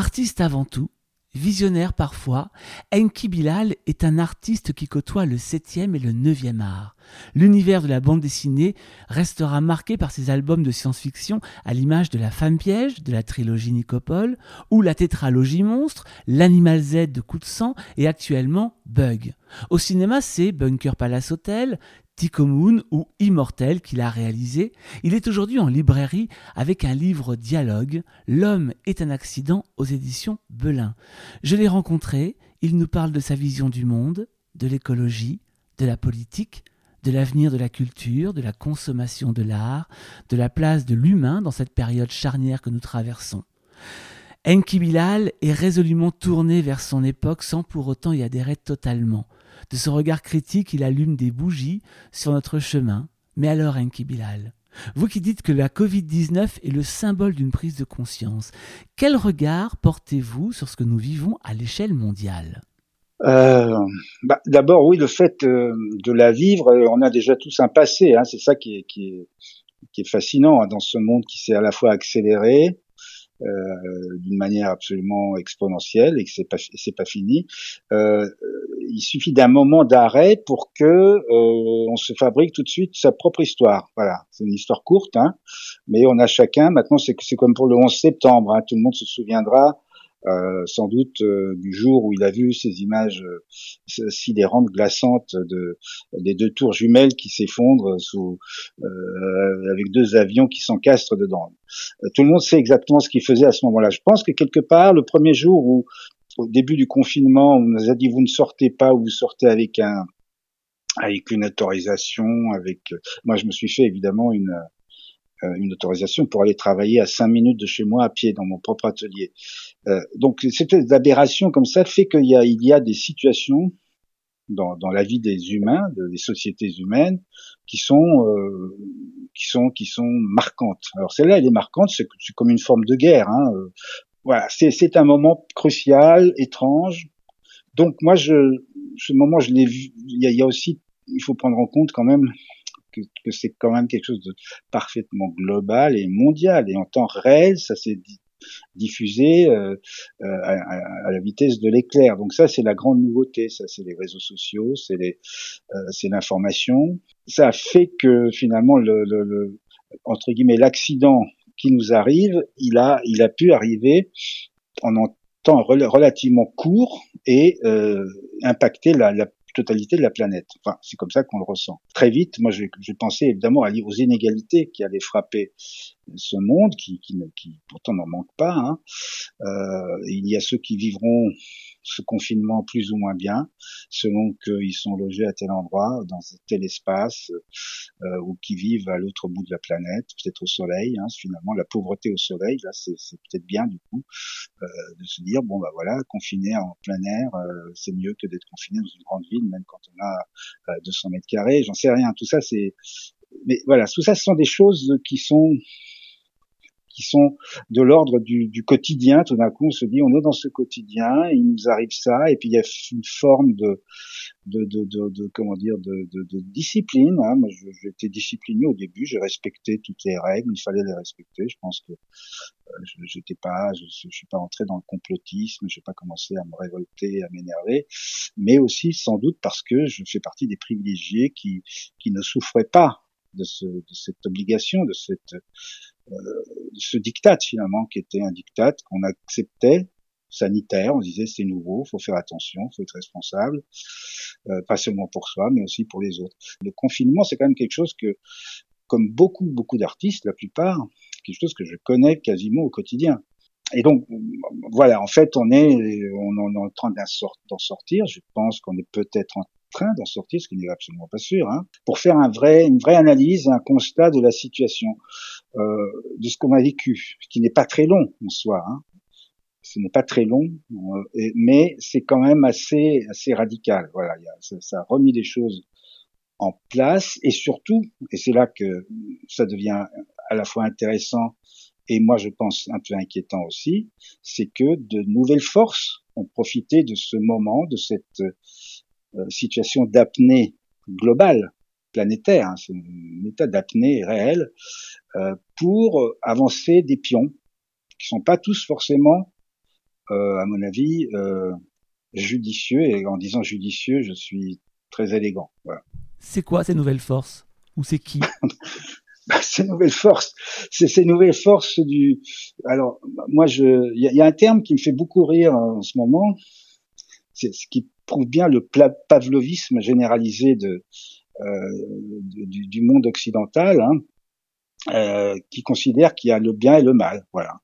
Artiste avant tout, Visionnaire parfois, Enki Bilal est un artiste qui côtoie le 7e et le 9e art. L'univers de la bande dessinée restera marqué par ses albums de science-fiction à l'image de La Femme Piège de la trilogie Nicopole ou la tétralogie Monstre, L'Animal Z de Coup de sang et actuellement Bug. Au cinéma, c'est Bunker Palace Hotel, Tico ou Immortel qu'il a réalisé. Il est aujourd'hui en librairie avec un livre dialogue, L'homme est un accident aux éditions Belin. Je l'ai rencontré, il nous parle de sa vision du monde, de l'écologie, de la politique, de l'avenir de la culture, de la consommation de l'art, de la place de l'humain dans cette période charnière que nous traversons. Enki Bilal est résolument tourné vers son époque sans pour autant y adhérer totalement. De ce regard critique, il allume des bougies sur notre chemin. Mais alors, Enki Bilal, vous qui dites que la Covid-19 est le symbole d'une prise de conscience, quel regard portez-vous sur ce que nous vivons à l'échelle mondiale? Euh, bah, D'abord, oui, le fait euh, de la vivre, euh, on a déjà tous un passé, hein, c'est ça qui est, fascinant hein, dans ce monde qui s'est à la fois accéléré, d'une manière absolument exponentielle et que c'est pas c'est pas fini. Euh, il suffit d'un moment d'arrêt pour que euh, on se fabrique tout de suite sa propre histoire. Voilà, c'est une histoire courte, hein, mais on a chacun. Maintenant, c'est c'est comme pour le 11 septembre. Hein, tout le monde se souviendra euh, sans doute euh, du jour où il a vu ces images euh, sidérantes, glaçantes de des deux tours jumelles qui s'effondrent sous avec deux avions qui s'encastrent dedans. tout le monde sait exactement ce qu'il faisait à ce moment-là. Je pense que quelque part, le premier jour où au début du confinement, on nous a dit vous ne sortez pas ou vous sortez avec un avec une autorisation, avec moi je me suis fait évidemment une euh, une autorisation pour aller travailler à cinq minutes de chez moi à pied dans mon propre atelier. Euh, donc cette aberration comme ça fait qu'il y a, il y a des situations dans, dans la vie des humains, des sociétés humaines, qui sont euh, qui sont qui sont marquantes. Alors celle-là, elle est marquante, c'est comme une forme de guerre. Hein. Euh, voilà, c'est un moment crucial, étrange. Donc moi, je, ce moment, je l'ai vu. Il y, a, il y a aussi, il faut prendre en compte quand même que, que c'est quand même quelque chose de parfaitement global et mondial. Et en temps réel, ça s'est diffusé euh, euh à, la vitesse de l'éclair. Donc ça, c'est la grande nouveauté. Ça, c'est les réseaux sociaux, c'est les, euh, c'est l'information. Ça fait que finalement, le, le, le entre guillemets, l'accident qui nous arrive, il a, il a pu arriver en temps relativement court et euh, impacter la, la, totalité de la planète. Enfin, c'est comme ça qu'on le ressent. Très vite, moi, j'ai pensé évidemment aux inégalités qui allaient frapper ce monde, qui, qui, qui pourtant n'en manque pas. Hein. Euh, il y a ceux qui vivront ce confinement plus ou moins bien, selon qu'ils sont logés à tel endroit, dans tel espace, euh, ou qui vivent à l'autre bout de la planète, peut-être au soleil. Hein, finalement, la pauvreté au soleil, là, c'est peut-être bien du coup euh, de se dire bon bah voilà, confiné en plein air, euh, c'est mieux que d'être confiné dans une grande ville, même quand on a 200 euh, mètres carrés. J'en sais rien. Tout ça, c'est mais voilà, tout ça, ce sont des choses qui sont qui sont de l'ordre du, du, quotidien. Tout d'un coup, on se dit, on est dans ce quotidien, il nous arrive ça, et puis il y a une forme de, de, de, de, comment dire, de, de discipline. Hein. Moi, j'étais discipliné au début, j'ai respecté toutes les règles, il fallait les respecter. Je pense que euh, j'étais pas, je, je, suis pas entré dans le complotisme, j'ai pas commencé à me révolter, à m'énerver, mais aussi sans doute parce que je fais partie des privilégiés qui qui ne souffraient pas de, ce, de cette obligation, de cette euh, ce diktat finalement qui était un diktat qu'on acceptait sanitaire. On disait c'est nouveau, faut faire attention, faut être responsable, euh, pas seulement pour soi, mais aussi pour les autres. Le confinement, c'est quand même quelque chose que, comme beaucoup beaucoup d'artistes, la plupart, quelque chose que je connais quasiment au quotidien. Et donc voilà, en fait, on est on, est en train d'en sortir. Je pense qu'on est peut-être en train d'en sortir, ce qui n'est absolument pas sûr, hein, pour faire un vrai, une vraie analyse, un constat de la situation, euh, de ce qu'on a vécu, qui n'est pas très long en soi. Hein. Ce n'est pas très long, euh, mais c'est quand même assez, assez radical. Voilà, ça, ça a remis des choses en place et surtout, et c'est là que ça devient à la fois intéressant et moi je pense un peu inquiétant aussi, c'est que de nouvelles forces ont profité de ce moment, de cette situation d'apnée globale, planétaire, hein, c'est un état d'apnée réel, euh, pour avancer des pions qui sont pas tous forcément à mon avis, judicieux. Et en disant judicieux, je suis très élégant. Voilà. C'est quoi ces nouvelles forces? Ou c'est qui? Bah, Ces nouvelles forces, c'est ces nouvelles forces du. Alors, moi, je, il y, a un terme qui me fait beaucoup rire en ce moment. C'est ce qui prouve bien le pavlovisme généralisé de, euh, du, du, monde occidental, hein, euh, qui considère qu'il y a le bien et le mal, voilà,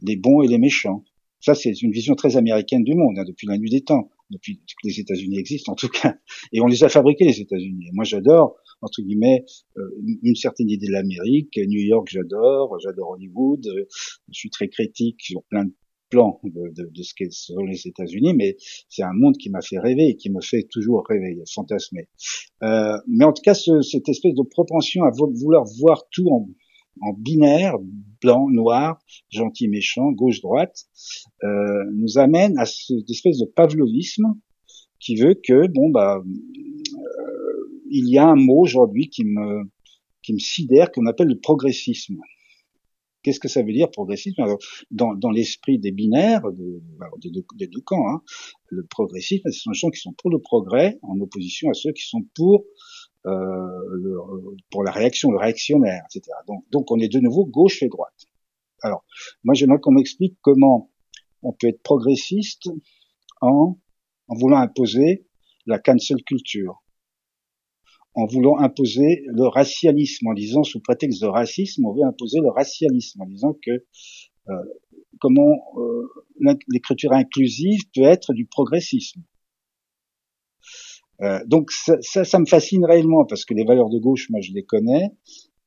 les bons et les méchants. Ça, c'est une vision très américaine du monde hein, depuis la nuit des temps depuis que les États-Unis existent en tout cas, et on les a fabriqués les États-Unis. Moi, j'adore entre guillemets euh, une certaine idée de l'Amérique. New York, j'adore, j'adore Hollywood. Euh, je suis très critique sur plein de de, ce qu'est sont les États-Unis, mais c'est un monde qui m'a fait rêver et qui me fait toujours rêver, fantasmer. Euh, mais en tout cas, ce, cette espèce de propension à vouloir voir tout en, en binaire, blanc, noir, gentil, méchant, gauche-droite, euh, nous amène à cette espèce de pavlovisme qui veut que, bon, bah, euh, il y a un mot aujourd'hui qui me, qui me sidère, qu'on appelle le progressisme. Qu'est-ce que ça veut dire progressisme? Dans, dans l'esprit des binaires, de, des deux camps, hein, le progressisme, ce sont les gens qui sont pour le progrès, en opposition à ceux qui sont pour euh, pour la réaction, le réactionnaire, etc. Donc, donc on est de nouveau gauche et droite. Alors, moi j'aimerais qu'on m'explique comment on peut être progressiste en, en voulant imposer la cancel culture, en voulant imposer le racialisme, en disant sous prétexte de racisme, on veut imposer le racialisme, en disant que euh, comment euh, l'écriture inclusive peut être du progressisme. Euh, donc ça, ça, me fascine réellement parce que les valeurs de gauche, moi je les connais,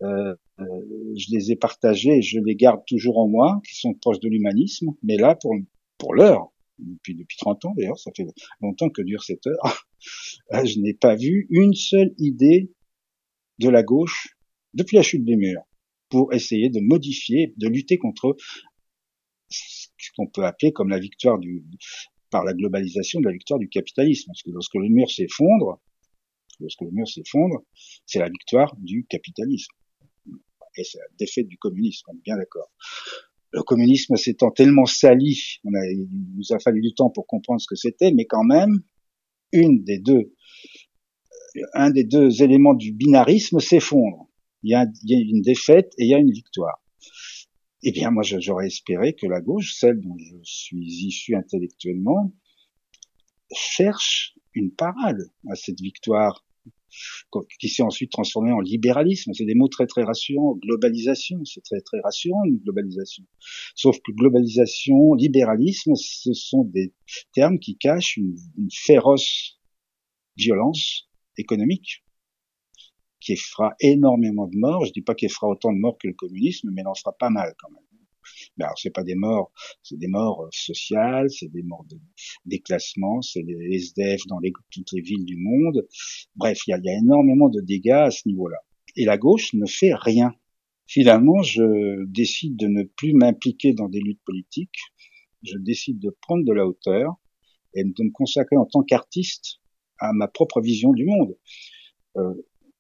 je les ai partagées et je les garde toujours en moi, qui sont proches de l'humanisme. Mais là, pour pour l'heure, depuis depuis 30 ans d'ailleurs, ça fait longtemps que dure cette heure, euh, je n'ai pas vu une seule idée de la gauche depuis la chute des murs pour essayer de modifier, de lutter contre ce qu'on peut appeler comme la victoire du, par la globalisation de la victoire du capitalisme. Parce que lorsque le mur s'effondre, lorsque le mur s'effondre, c'est la victoire du capitalisme. Et c'est la défaite du communisme, on est bien d'accord. Le communisme s'étant tellement sali, il nous a fallu du temps pour comprendre ce que c'était, mais quand même, une des deux, un des deux éléments du binarisme s'effondre. Il y, a, il y a une défaite et il y a une victoire. Eh bien, moi, j'aurais espéré que la gauche, celle dont je suis issu intellectuellement, cherche une parade à cette victoire qui s'est ensuite transformée en libéralisme. C'est des mots très très rassurants. Globalisation, c'est très très rassurant une globalisation. Sauf que globalisation, libéralisme, ce sont des termes qui cachent une, féroce violence économique qui fera énormément de morts. Je dis pas qu'il fera autant de morts que le communisme, mais il en fera pas mal quand même. Mais alors c'est pas des morts, c'est des morts euh, sociales, c'est des morts de déclassement, c'est des SDF dans les, toutes les villes du monde. Bref, il y a, y a énormément de dégâts à ce niveau-là. Et la gauche ne fait rien. Finalement, je décide de ne plus m'impliquer dans des luttes politiques. Je décide de prendre de la hauteur et de me consacrer en tant qu'artiste à ma propre vision du monde. Euh,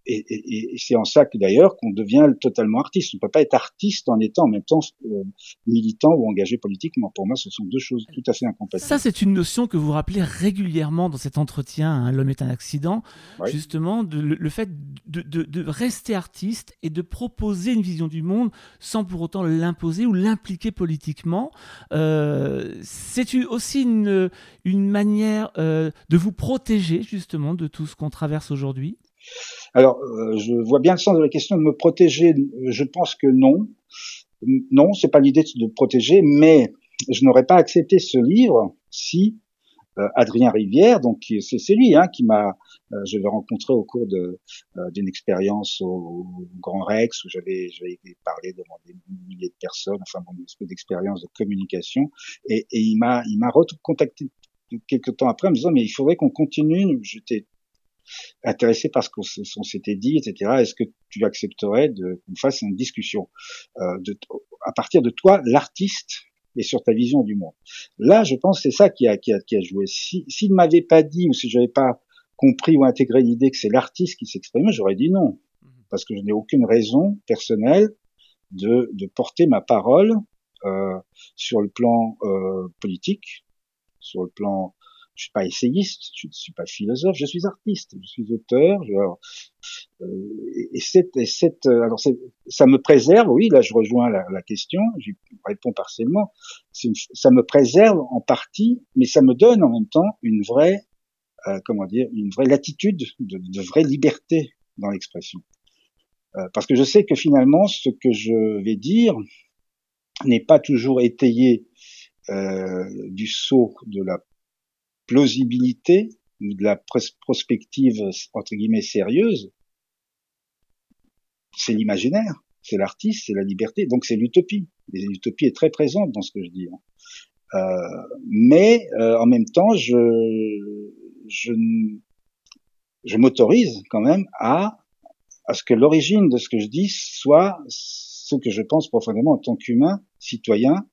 et, et, et c'est en ça que d'ailleurs qu'on devient totalement artiste. On ne peut pas être artiste en étant en même temps euh, militant ou engagé politiquement. Pour moi, ce sont deux choses tout à fait incompatibles. Ça, c'est une notion que vous rappelez régulièrement dans cet entretien. Hein, L'homme est un accident. Oui. Justement, de, le, le, fait de, de, de, rester artiste et de proposer une vision du monde sans pour autant l'imposer ou l'impliquer politiquement. Euh, c'est aussi une, une manière euh, de vous protéger justement de tout ce qu'on traverse aujourd'hui. Alors, euh, je vois bien le sens de la question de me protéger. Je pense que non. Non, c'est pas l'idée de protéger, mais je n'aurais pas accepté ce livre si euh, Adrien Rivière, donc c'est lui hein, qui m'a, euh, je l'ai rencontré au cours de euh, d'une expérience au, au, Grand Rex où j'avais parlé devant des milliers de personnes, enfin bon, une espèce d'expérience de communication, et, et il m'a il m'a recontacté quelques temps après en me disant mais il faudrait qu'on continue. J'étais intéressé par ce qu'on s'était dit, etc. Est-ce que tu accepterais qu'on fasse une discussion euh, de, à partir de toi, l'artiste, et sur ta vision du monde? Là, je pense c'est ça qui a, qui a, qui a joué. S'il si, ne m'avait pas dit ou si j'avais pas compris ou intégré l'idée que c'est l'artiste qui s'exprimait, j'aurais dit non, mhm. parce que je n'ai aucune raison personnelle de, de porter ma parole euh, sur le plan euh, politique, sur le plan je suis pas essayiste, je ne suis pas philosophe, je suis artiste, je suis auteur. Je, euh, et cette, et cette, euh, alors ça me préserve, oui, là je rejoins la, la question, je réponds partiellement. Une, ça me préserve en partie, mais ça me donne en même temps une vraie, euh, comment dire, une vraie latitude, de, de vraie liberté dans l'expression. Euh, parce que je sais que finalement, ce que je vais dire n'est pas toujours étayé euh, du saut de la plausibilité ou de la prospective entre guillemets sérieuse, c'est l'imaginaire, c'est l'artiste, c'est la liberté, donc c'est l'utopie. L'utopie est très présente dans ce que je dis. Hein. Euh, mais euh, en même temps, je, je, je m'autorise quand même à, à ce que l'origine de ce que je dis soit ce que je pense profondément en tant qu'humain, citoyen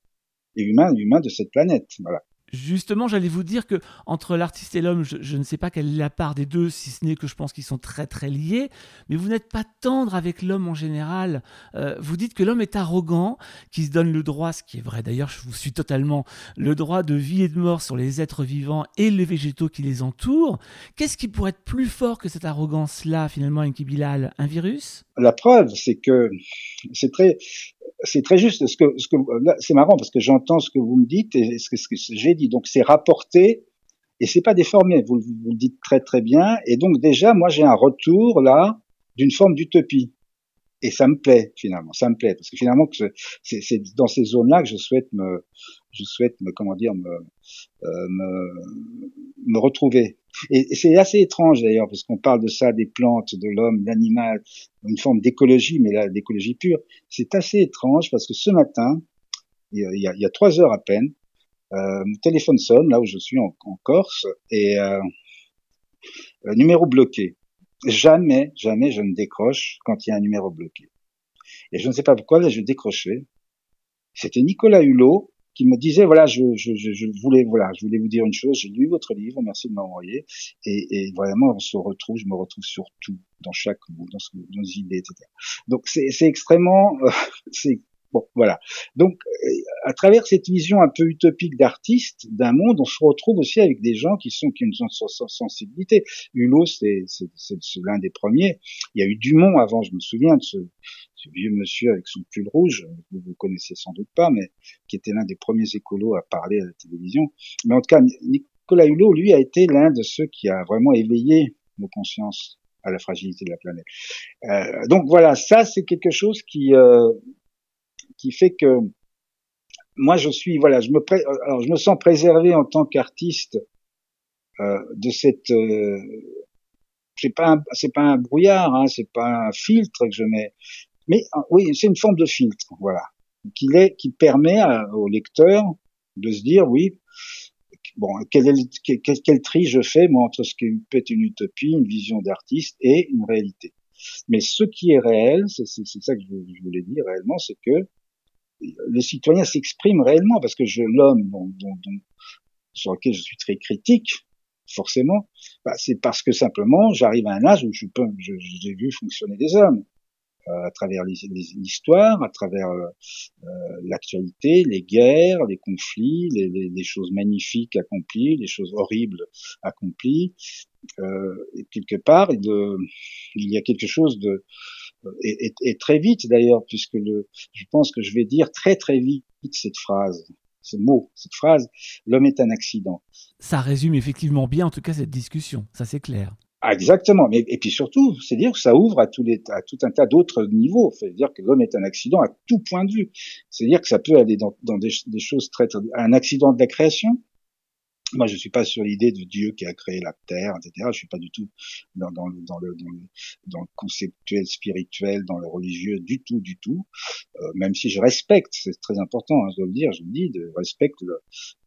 et humain, humain de cette planète. Voilà. Justement, j'allais vous dire que entre l'artiste et l'homme, je, ne sais pas quelle est la part des deux, si ce n'est que je pense qu'ils sont très très liés. Mais vous n'êtes pas tendre avec l'homme en général. Euh, vous dites que l'homme est arrogant, qui se donne le droit, ce qui est vrai d'ailleurs, je vous suis totalement, le droit de vie et de mort sur les êtres vivants et les végétaux qui les entourent. Qu'est-ce qui pourrait être plus fort que cette arrogance-là, finalement, Enki Bilal Un virus? La preuve, c'est que c'est très, c'est très juste. Ce que, ce que, c'est marrant parce que j'entends ce que vous me dites et ce que, ce que j'ai dit. Donc c'est rapporté et c'est pas déformé. Vous, vous, le dites très très bien. Et donc déjà, moi j'ai un retour là d'une forme d'utopie. Et ça me plaît finalement, ça me plaît parce que finalement c'est dans ces zones-là que je souhaite me, je souhaite me, comment dire, me, euh, me, me retrouver. Et, c'est assez étrange d'ailleurs, parce qu'on parle de ça, des plantes, de l'homme, de l'animal, une forme d'écologie, mais là, d'écologie pure. C'est assez étrange parce que ce matin, il y a, il y a trois heures à peine, euh, mon téléphone sonne, là où je suis en, Corse, et euh, numéro bloqué. Jamais, jamais je ne décroche quand il y a un numéro bloqué. Et je ne sais pas pourquoi, là, je décrochais. C'était Nicolas Hulot, qui me disait voilà je, je, je, voulais voilà je voulais vous dire une chose j'ai lu votre livre merci de m'envoyer et, et vraiment on se retrouve je me retrouve sur tout dans chaque mot dans, ce, dans nos idées etc donc c'est extrêmement euh, c'est Bon, voilà. Donc, euh, à travers cette vision un peu utopique d'artiste d'un monde, on se retrouve aussi avec des gens qui sont qui ont sensibilité. Hulot, c'est l'un des premiers. Il y a eu Dumont avant, je me souviens de ce, ce vieux monsieur avec son pull rouge, vous vous connaissez sans doute pas, mais qui était l'un des premiers écolos à parler à la télévision. Mais en tout cas, Nicolas Hulot, lui, a été l'un de ceux qui a vraiment éveillé nos consciences à la fragilité de la planète. Euh, donc voilà, ça c'est quelque chose qui euh, qui fait que moi je suis voilà, je me alors je me sens préservé en tant qu'artiste euh, de cette euh, c'est pas c'est pas un brouillard, hein, c'est pas un filtre que je mets, mais euh, oui, c'est une forme de filtre, voilà, qui, est, qui permet au lecteur de se dire, oui, bon, quel, est quel, quel, tri je fais moi entre ce qui peut être une utopie, une vision d'artiste et une réalité. Mais ce qui est réel, c'est ça que je, voulais dire réellement, c'est que les citoyens s'expriment réellement parce que je l'homme dont, dont, sur lequel je suis très critique, forcément, bah, c'est parce que simplement j'arrive à un âge où je peux, j'ai vu fonctionner des hommes. Euh, à travers l'histoire, à travers euh, euh, l'actualité, les guerres, les conflits, les, les, choses magnifiques accomplies, les choses horribles accomplies. et quelque part, il, il, y a quelque chose de et, et, et très vite d'ailleurs, puisque le, je pense que je vais dire très très vite cette phrase, ce mot, cette phrase, l'homme est un accident. Ça résume effectivement bien en tout cas cette discussion, ça c'est clair. Ah, exactement. Mais, et puis surtout, c'est dire que ça ouvre à, tous les, à tout un tas d'autres niveaux. C'est dire que l'homme est un accident à tout point de vue. C'est dire que ça peut aller dans, dans des, des, choses très, très, un accident de la création. Moi, je suis pas sur l'idée de Dieu qui a créé la terre, etc. Je suis pas du tout dans, dans, dans, le, dans, le, dans le conceptuel spirituel, dans le religieux, du tout, du tout. Euh, même si je respecte, c'est très important, hein, je dois le dire, je le dis, de respecte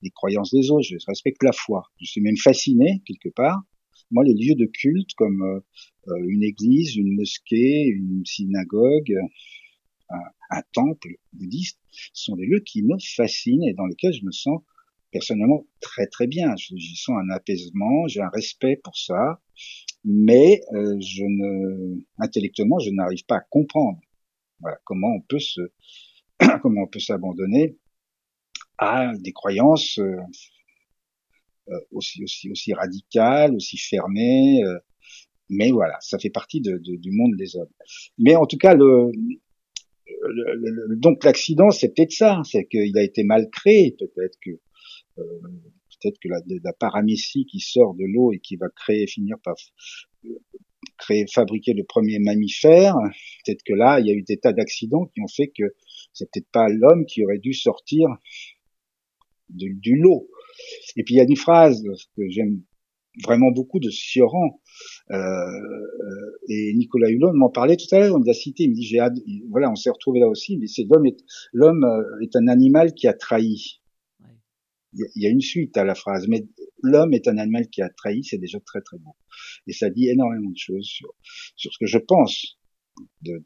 les croyances des autres, je respecte la foi. Je suis même fasciné quelque part moi, les lieux de culte comme euh, euh, une église, une mosquée, une synagogue, un, un, temple bouddhiste, sont des lieux qui me fascinent et dans lesquels je me sens personnellement très très bien. J'y sens un apaisement, j'ai un respect pour ça, mais euh, je ne, intellectuellement, je n'arrive pas à comprendre voilà, comment on peut se, comment on peut s'abandonner à des croyances euh, euh, aussi, aussi, aussi radicales, aussi fermées. Mais voilà, ça fait partie du monde des hommes. Mais en tout cas, le, le, donc l'accident, c'est peut-être ça, c'est qu'il a été mal créé, peut-être que peut-être que la, la paramécie qui sort de l'eau et qui va créer, finir par créer, fabriquer le premier mammifère, peut-être que là, il y a eu des tas d'accidents qui ont fait que c'est peut-être pas l'homme qui aurait dû sortir du lot. Et puis il y a une phrase que j'aime vraiment beaucoup de Sioran euh, euh, et Nicolas Hulot m'en parlait tout à l'heure. On l'a cité. Il me dit j'ai voilà, on s'est retrouvé là aussi. Mais c'est l'homme est l'homme euh, est un animal qui a trahi. Il y a une suite à la phrase, mais l'homme est un animal qui a trahi, c'est déjà très très beau. Et ça dit énormément de choses sur, ce que je pense de,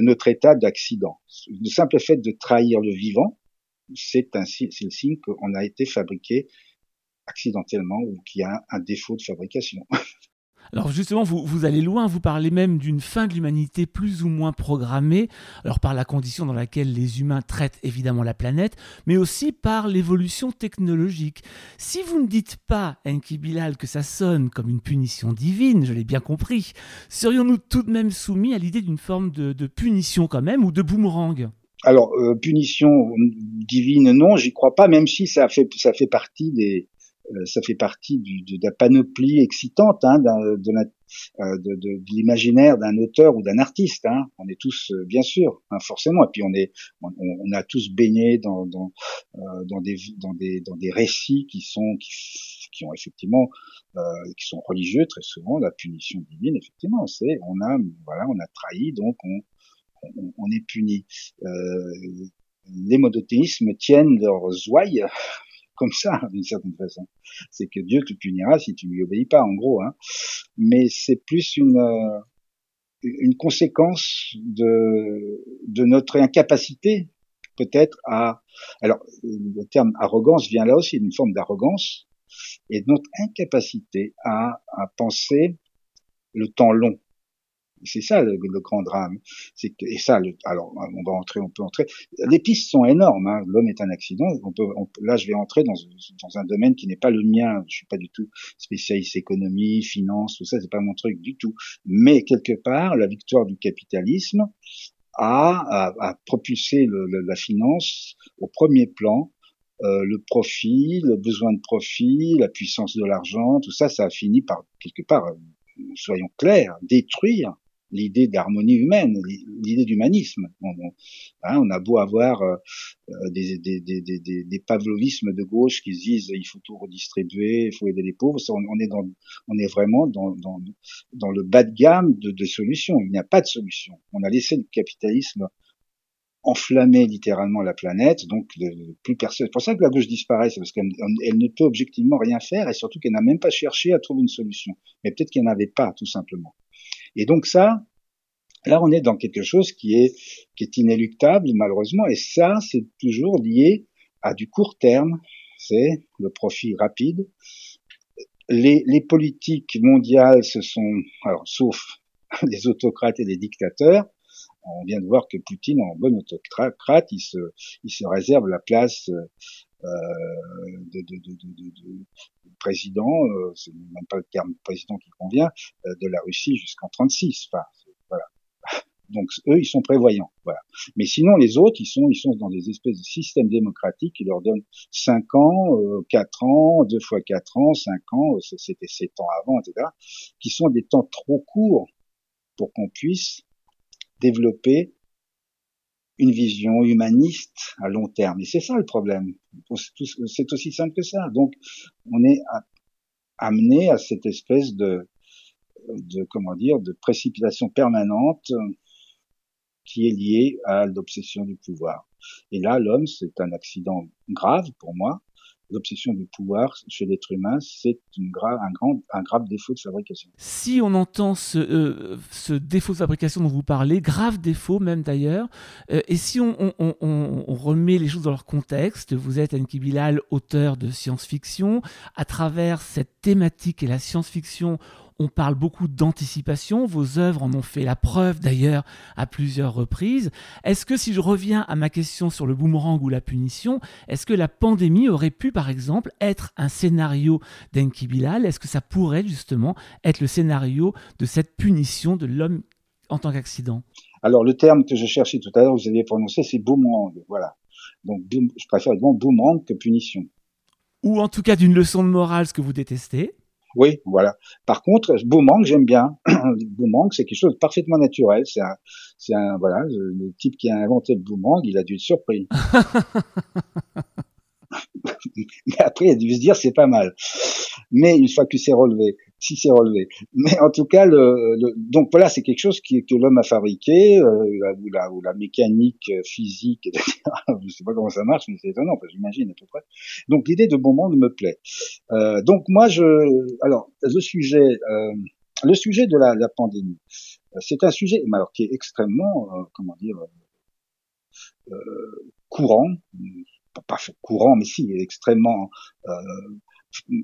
notre état d'accident. Le simple fait de trahir le vivant, c'est le signe qu'on a été fabriqué accidentellement ou qu'il y a un défaut de fabrication. Alors justement, vous, allez loin, vous parlez même d'une fin de l'humanité plus ou moins programmée, alors par la condition dans laquelle les humains traitent évidemment la planète, mais aussi par l'évolution technologique. Si vous ne dites pas, Enki Bilal, que ça sonne comme une punition divine, je l'ai bien compris, serions-nous tout de même soumis à l'idée d'une forme de, punition quand même, ou de boomerang? Alors, euh, punition divine, non, j'y crois pas, même si ça fait, ça fait partie des, ça fait partie du, de, la panoplie excitante hein, de, euh, de, de, l'imaginaire d'un auteur ou d'un artiste. Hein. On est tous, euh, bien sûr, hein, forcément. Et puis on est, on, on a tous baigné dans dans, euh, dans des dans des dans des récits qui sont qui, qui ont effectivement euh, qui sont religieux très souvent. La punition divine, effectivement, c'est on a voilà, on a trahi, donc on on, on est puni. Euh, les monothéismes tiennent leurs ouailles comme ça, d'une certaine façon. C'est que Dieu te punira si tu lui obéis pas, en gros. Hein. Mais c'est plus une, euh, une conséquence de, de notre incapacité, peut-être, à... Alors, le terme arrogance vient là aussi d'une forme d'arrogance, et de notre incapacité à, à penser le temps long. C'est ça le, grand drame. C'est que, et ça, le, alors on va entrer, on peut entrer. Les pistes sont énormes. Hein. L'homme est un accident. On peut, là, je vais entrer dans, dans un domaine qui n'est pas le mien. Je suis pas du tout spécialiste économie, finance, tout ça. C'est pas mon truc du tout. Mais quelque part, la victoire du capitalisme a, a, a propulsé le, la finance au premier plan. Euh, le profit, le besoin de profit, la puissance de l'argent, tout ça, ça a fini par quelque part soyons clairs, détruire l'idée d'harmonie humaine, l'idée d'humanisme. On, hein, on, a beau avoir euh, euh, des, pavlovismes de gauche qui se disent il faut tout redistribuer, il faut aider les pauvres. On, est, dans, vraiment dans, le bas de gamme de, solutions. Il n'y a pas de solution. On a laissé le capitalisme enflammer littéralement la planète, donc plus personne. C'est pour ça que la gauche disparaît, c'est parce qu'elle ne peut objectivement rien faire et surtout qu'elle n'a même pas cherché à trouver une solution. Mais peut-être qu'il n'y en avait pas, tout simplement. Et donc ça, là, on est dans quelque chose qui est, qui est inéluctable, malheureusement, et ça, c'est toujours lié à du court terme, c'est le profit rapide. Les, les politiques mondiales se sont, alors, sauf les autocrates et les dictateurs, on vient de voir que Poutine, en bon autocrate, il se, il se réserve la place euh, de, de, de, de, président, euh, c'est même pas le terme président qui convient, euh, de la Russie jusqu'en 36. Enfin, voilà. Donc eux, ils sont prévoyants, voilà. Mais sinon, les autres, ils sont, ils sont dans des espèces de systèmes démocratiques qui leur donnent 5 ans, euh, 4 ans, 2 fois 4 ans, 5 ans, euh, c'était 7 ans avant, etc., qui sont des temps trop courts pour qu'on puisse développer une vision humaniste à long terme. Et c'est ça le problème. C'est aussi simple que ça. Donc, on est amené à cette espèce de, de comment dire, de précipitation permanente qui est liée à l'obsession du pouvoir. Et là, l'homme, c'est un accident grave pour moi, l'obsession du pouvoir chez l'être humain, c'est un, un grave défaut de fabrication. Si on entend ce, euh, ce, défaut de fabrication dont vous parlez, grave défaut même d'ailleurs, euh, et si on, on, remet les choses dans leur contexte, vous êtes Enki Bilal, auteur de science-fiction, à travers cette thématique et la science-fiction, on parle beaucoup d'anticipation. Vos œuvres en ont fait la preuve d'ailleurs à plusieurs reprises. Est-ce que si je reviens à ma question sur le boomerang ou la punition, est-ce que la pandémie aurait pu par exemple être un scénario d'Enki Bilal? Est-ce que ça pourrait justement être le scénario de cette punition de l'homme en tant qu'accident? Alors le terme que je cherchais tout à l'heure, vous aviez prononcé, c'est boomerang. Voilà. Donc je préfère boomerang que punition. Ou en tout cas d'une leçon de morale, ce que vous détestez. Oui, voilà. Par contre, boomerang, j'aime bien. boomerang, c'est quelque chose de parfaitement naturel. C'est un, c'est un, voilà, le type qui a inventé le boomerang, il a dû être surpris. Mais après, il a dû se dire, c'est pas mal. Mais une fois que c'est relevé, si c'est relevé. Mais en tout cas, le, donc voilà, c'est quelque chose qui, que l'homme a fabriqué, euh, ou, la, ou la mécanique euh, physique, etc. Je sais pas comment ça marche, mais c'est étonnant, j'imagine à peu près. Donc l'idée de bon monde me plaît. Euh, donc moi, je, alors le sujet, euh, le sujet de la, la pandémie, euh, c'est un sujet, alors qui est extrêmement, euh, comment dire, courant, pas courant, mais si, extrêmement euh,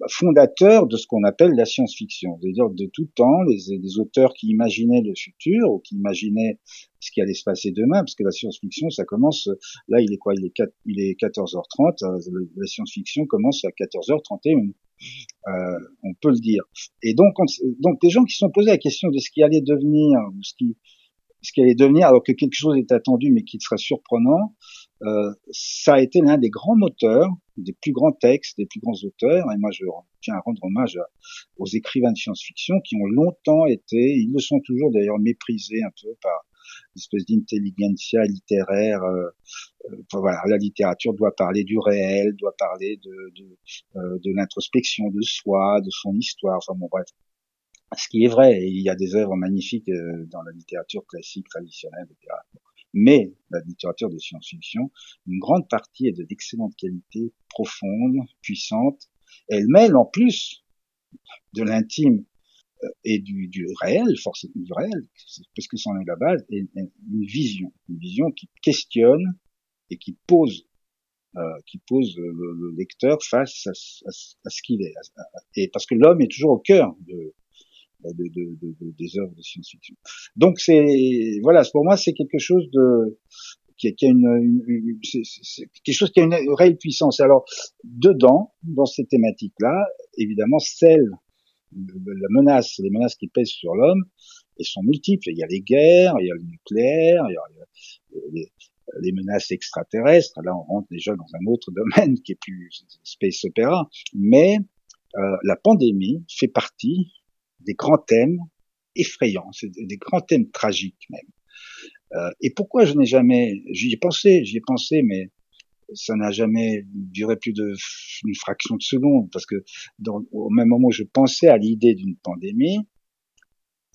fondateur de ce qu'on appelle la science-fiction. C'est-à-dire de tout temps, les, les, auteurs qui imaginaient le futur ou qui imaginaient ce qui allait se passer demain, parce que la science-fiction, ça commence, là il est quoi Il est, 4, il est 14h30, euh, la science-fiction commence à 14h31. Euh, on peut le dire. Et donc, on, donc des gens qui sont posés la question de ce qui allait devenir, ou ce qui, ce qui allait devenir, alors que quelque chose est attendu mais qui sera surprenant, euh, ça a été l'un des grands moteurs, des plus grands textes, des plus grands auteurs, et moi je tiens à rendre hommage aux écrivains de science-fiction qui ont longtemps été, ils le sont toujours d'ailleurs méprisés un peu par une espèce d'intelligentsia littéraire. Euh, euh, voilà, la littérature doit parler du réel, doit parler de, de, euh, de l'introspection de soi, de son histoire. Enfin bon bref, ce qui est vrai. il y a des œuvres magnifiques dans la littérature classique traditionnelle, etc. Mais la littérature de science-fiction, une grande partie est de d'excellente qualité, profonde, puissante. Elle mêle en plus de l'intime euh, et du, du réel, forcément du réel, parce que c'en est la base, une vision, une vision qui questionne et qui pose, euh, qui pose le, lecteur face à, à ce qu'il est, et parce que l'homme est toujours au cœur de, de, de, de, des œuvres de science-fiction. Donc c'est voilà, pour moi c'est quelque chose de qui, a une, une, c'est, quelque chose qui a une réelle puissance. Alors dedans, dans ces thématiques-là, évidemment celle la menace, les menaces qui pèsent sur l'homme, elles sont multiples. Il y a les guerres, il y a le nucléaire, il y a les, les menaces extraterrestres. Là, on rentre déjà dans un autre domaine qui est plus space opéra. Mais euh, la pandémie fait partie des grands thèmes effrayants, des grands thèmes tragiques même. Euh, et pourquoi je n'ai jamais, j'y ai pensé, j'y ai pensé, mais ça n'a jamais duré plus de une fraction de seconde, parce que dans, au même moment où je pensais à l'idée d'une pandémie,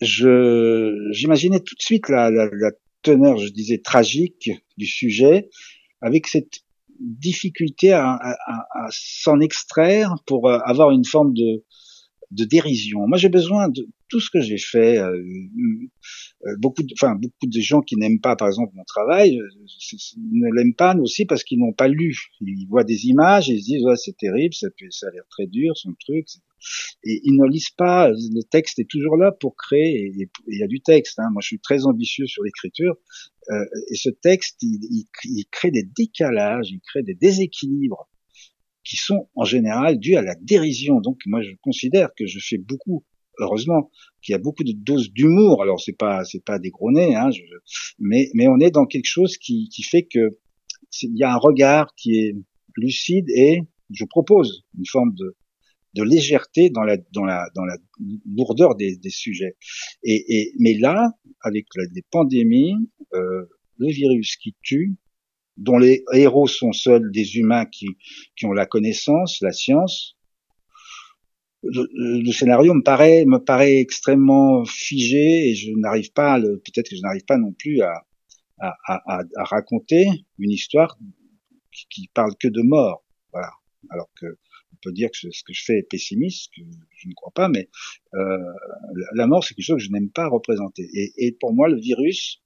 je j'imaginais tout de suite la, la, la teneur, je disais, tragique du sujet, avec cette difficulté à, à, à s'en extraire pour euh, avoir une forme de de dérision. Moi, j'ai besoin de tout ce que j'ai fait. Euh, euh, beaucoup, de, enfin, beaucoup de gens qui n'aiment pas, par exemple, mon travail, euh, ne l'aiment pas aussi parce qu'ils n'ont pas lu. Ils voient des images ils se disent ouais, c'est terrible, ça, ça a l'air très dur, son truc. Et ils ne lisent pas. Le texte est toujours là pour créer. Et il y a du texte. Hein. Moi, je suis très ambitieux sur l'écriture. Euh, et ce texte, il, il, il crée des décalages, il crée des déséquilibres qui sont en général dus à la dérision. Donc moi je considère que je fais beaucoup, heureusement, qu'il y a beaucoup de doses d'humour. Alors c'est pas c'est pas des gros nez, hein, je, mais mais on est dans quelque chose qui qui fait que il y a un regard qui est lucide et je propose une forme de de légèreté dans la dans la dans la lourdeur des, des sujets. Et, et mais là, avec les pandémies, euh, le virus qui tue, dont les héros sont seuls des humains qui, qui ont la connaissance, la science. Le, scénario me paraît me paraît extrêmement figé et je n'arrive pas peut-être que je n'arrive pas non plus à, à, à, à raconter une histoire qui, qui, parle que de mort. Voilà. Alors que on peut dire que ce que je fais est pessimiste que je ne crois pas mais euh, la mort c'est quelque chose que je n'aime pas représenter. Et, et pour moi le virus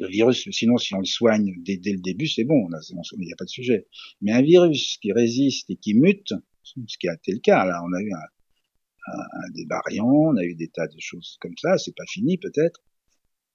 le virus, sinon, si on le soigne dès, le début, c'est bon, il n'y a pas de sujet. Mais un virus qui résiste et qui mute, ce qui a été le cas, là, on a eu des baryons, on a eu des tas de choses comme ça, c'est pas fini peut-être.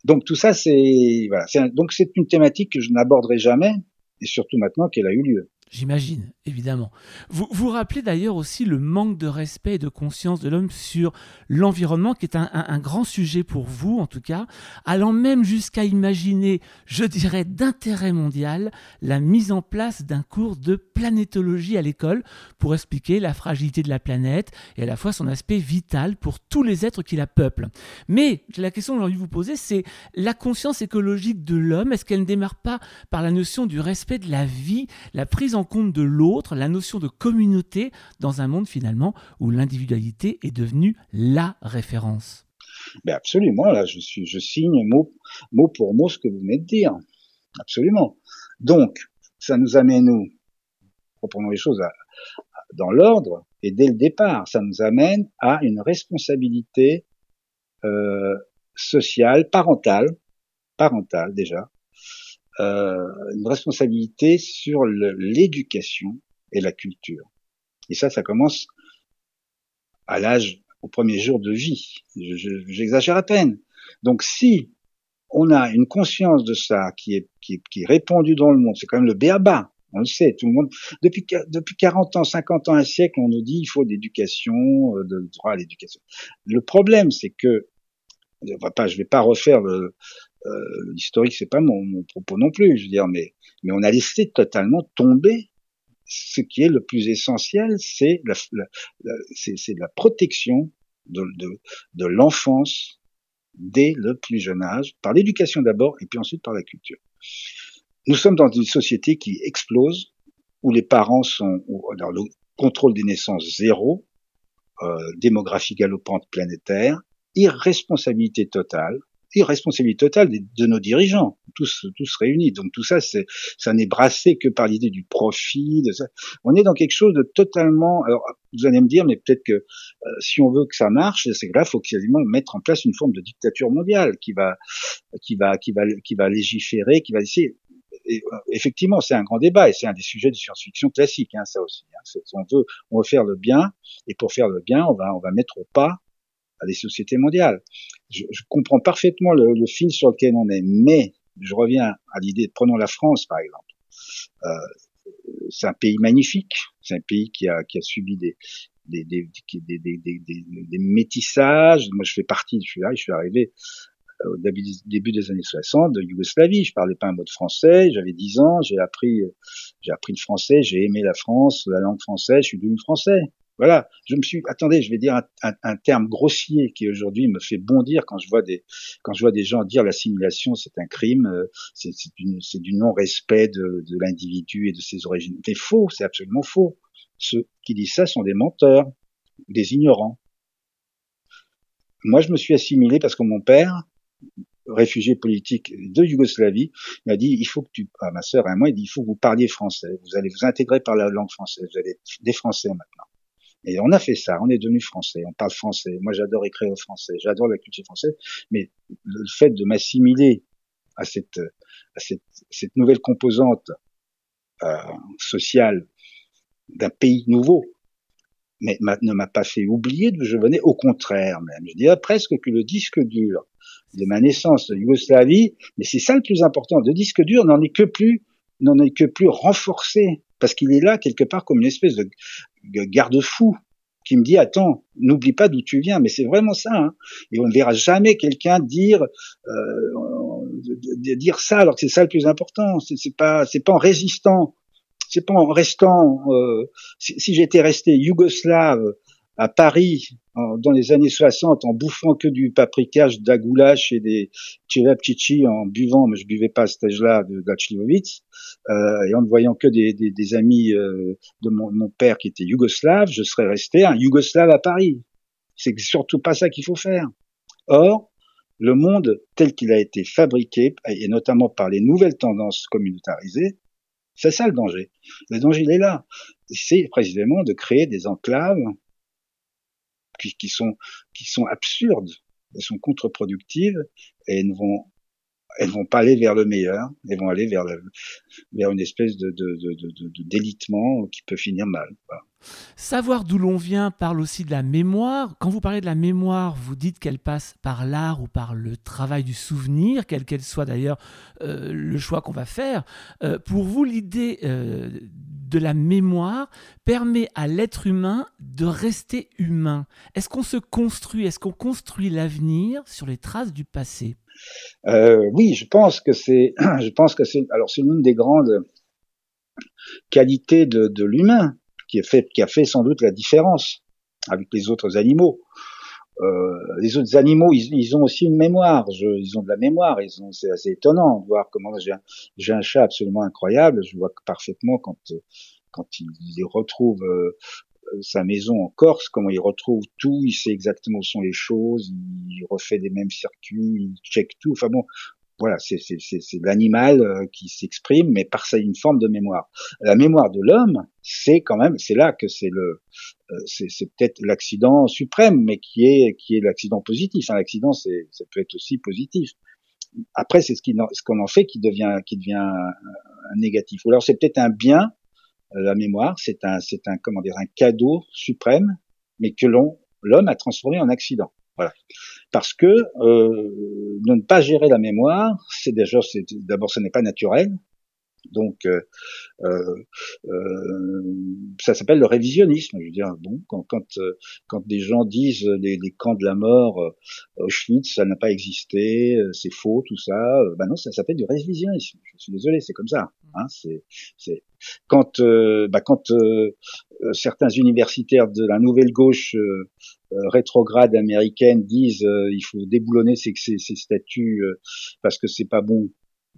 Donc tout ça, c'est voilà, donc c'est une thématique que je n'aborderai jamais, et surtout maintenant qu'elle a eu lieu. J'imagine, évidemment. Vous vous rappelez d'ailleurs aussi le manque de respect et de conscience de l'homme sur l'environnement, qui est un, grand sujet pour vous, en tout cas, allant même jusqu'à imaginer, je dirais, d'intérêt mondial, la mise en place d'un cours de planétologie à l'école pour expliquer la fragilité de la planète et à la fois son aspect vital pour tous les êtres qui la peuplent. Mais la question que j'ai envie de vous poser, c'est la conscience écologique de l'homme, est-ce qu'elle ne démarre pas par la notion du respect de la vie, la prise en compte de la notion de communauté dans un monde finalement où l'individualité est devenue la référence. Ben absolument, là, je, signe mot, mot pour mot ce que vous venez de dire. Absolument. Donc, ça nous amène, nous, reprenons les choses dans l'ordre, et dès le départ, ça nous amène à une responsabilité euh, sociale, parentale, parentale déjà, euh, une responsabilité sur l'éducation et la culture. Et ça, ça commence à l'âge, au premier jour de vie. J'exagère à peine. Donc si on a une conscience de ça qui est, qui est, qui est répandue dans le monde, c'est quand même le béaba. On le sait, tout le monde. Depuis, depuis 40 ans, 50 ans, un siècle, on nous dit il faut d'éducation, euh, de droit à l'éducation. Le problème, c'est que, je ne vais pas refaire le, euh, l'historique, c'est pas mon, propos non plus, je veux dire, mais, mais on a laissé totalement tomber ce qui est le plus essentiel, c'est la, protection de l'enfance dès le plus jeune âge, par l'éducation d'abord, et puis ensuite par la culture. Nous sommes dans une société qui explose, où les parents sont dans le contrôle des naissances zéro, euh, démographie galopante planétaire, irresponsabilité totale, responsabilité totale de nos dirigeants, tous, tous réunis. Donc tout ça, c'est, ça n'est brassé que par l'idée du profit. De ça. On est dans quelque chose de totalement. Alors vous allez me dire, mais peut-être que euh, si on veut que ça marche, c'est que là, faut quasiment mettre en place une forme de dictature mondiale qui va, qui va, qui va, qui va légiférer, qui va essayer. Euh, effectivement, c'est un grand débat et c'est un des sujets de science-fiction classique, hein, ça aussi. Hein. On veut, on veut faire le bien et pour faire le bien, on va, on va mettre au pas à des sociétés mondiales. Je, je comprends parfaitement le, le, fil sur lequel on est, mais je reviens à l'idée, prenons la France par exemple. Euh, c'est un pays magnifique, c'est un pays qui a, qui a subi des, des, des, des, des, métissages. Moi, je fais partie, je suis là, je suis arrivé euh, au début, des années 60 de Yougoslavie. Je parlais pas un mot de français, j'avais 10 ans, j'ai appris, j'ai appris le français, j'ai aimé la France, la langue française, je suis devenu français. Voilà, je me suis. Attendez, je vais dire un, terme grossier qui aujourd'hui me fait bondir quand je vois des quand je vois des gens dire l'assimilation c'est un crime, euh, c'est du non-respect de, l'individu et de ses origines. C'est faux, c'est absolument faux. Ceux qui disent ça sont des menteurs, des ignorants. Moi, je me suis assimilé parce que mon père, réfugié politique de Yougoslavie, m'a dit il faut que tu, à ma sœur et à moi, il dit il faut que vous parliez français. Vous allez vous intégrer par la langue française. Vous allez être des Français maintenant. Et on a fait ça, on est devenu français, on parle français. Moi, j'adore écrire au français, j'adore la culture française, mais le fait de m'assimiler à cette, à cette, cette nouvelle composante euh, sociale d'un pays nouveau, mais ne m'a pas fait oublier d'où je venais, au contraire même. Je dirais presque que le disque dur de ma naissance de Yougoslavie, mais c'est ça le plus important, le disque dur n'en est que plus, n'en est que plus renforcé parce qu'il est là quelque part comme une espèce de garde-fou qui me dit attends, n'oublie pas d'où tu viens, mais c'est vraiment ça. Hein. Et on ne verra jamais quelqu'un dire euh, dire ça alors que c'est ça le plus important. C'est pas c'est pas en résistant, c'est pas en restant. Euh, si, si j'étais resté yougoslave à Paris dans les années 60 en bouffant que du paprikage, de la goulash et des tchevapchichi en buvant, mais je buvais pas à cet âge-là de, de euh, et en ne voyant que des, des, des amis euh, de mon, mon, père qui était yougoslave, je serais resté un yougoslave à Paris. C'est surtout pas ça qu'il faut faire. Or, le monde tel qu'il a été fabriqué, et notamment par les nouvelles tendances communautarisées, c'est ça le danger. Le danger, il est là. C'est précisément de créer des enclaves qui, sont, absurdes, elles sont contre-productives et elles ne vont pas aller vers le meilleur, elles vont aller vers, une espèce de, délitement qui peut finir mal. Savoir d'où l'on vient parle aussi de la mémoire. Quand vous parlez de la mémoire, vous dites qu'elle passe par l'art ou par le travail du souvenir, quel qu'elle soit d'ailleurs euh, le choix qu'on va faire. Euh, pour vous, l'idée euh, de la mémoire permet à l'être humain de rester humain. Est-ce qu'on se construit, est-ce qu'on construit l'avenir sur les traces du passé? Oui, je pense que c'est, je pense que c'est, alors c'est l'une des grandes qualités de, l'humain qui a fait sans doute la différence avec les autres animaux. Euh, les autres animaux, ils, ils, ont aussi une mémoire. Je, ils ont de la mémoire. Ils ont, c'est assez étonnant de voir comment j'ai un, j'ai un chat absolument incroyable. Je vois parfaitement quand quand il, il retrouve euh, sa maison en Corse, comment il retrouve tout, il sait exactement où sont les choses, il refait des mêmes circuits, il check tout. Enfin bon, voilà, c'est l'animal euh, qui s'exprime, mais par une forme de mémoire. La mémoire de l'homme, c'est quand même, c'est là que c'est le, euh, c'est peut-être l'accident suprême, mais qui est qui est l'accident positif. Hein. L'accident, c'est ça peut être aussi positif. Après, c'est ce qu'on en fait qui devient qui devient un, négatif. Ou alors c'est peut-être un bien, euh, la mémoire, c'est un c'est un comment dire un cadeau suprême, mais que l'homme a transformé en accident. Voilà. Parce que euh, ne pas gérer la mémoire, c'est déjà, c'est d'abord, ce n'est pas naturel. Donc, euh, euh, euh, ça s'appelle le révisionnisme. Je veux dire, bon, quand quand, euh, quand des gens disent les, les camps de la mort, euh, Auschwitz, ça n'a pas existé, c'est faux, tout ça, ben non, ça s'appelle du révisionnisme. Je suis désolé, c'est comme ça. Hein, c'est, c'est quand, bah, quand certains universitaires de la nouvelle gauche rétrograde américaine disent il faut déboulonner ces, ces, ces statuts parce que c'est pas bon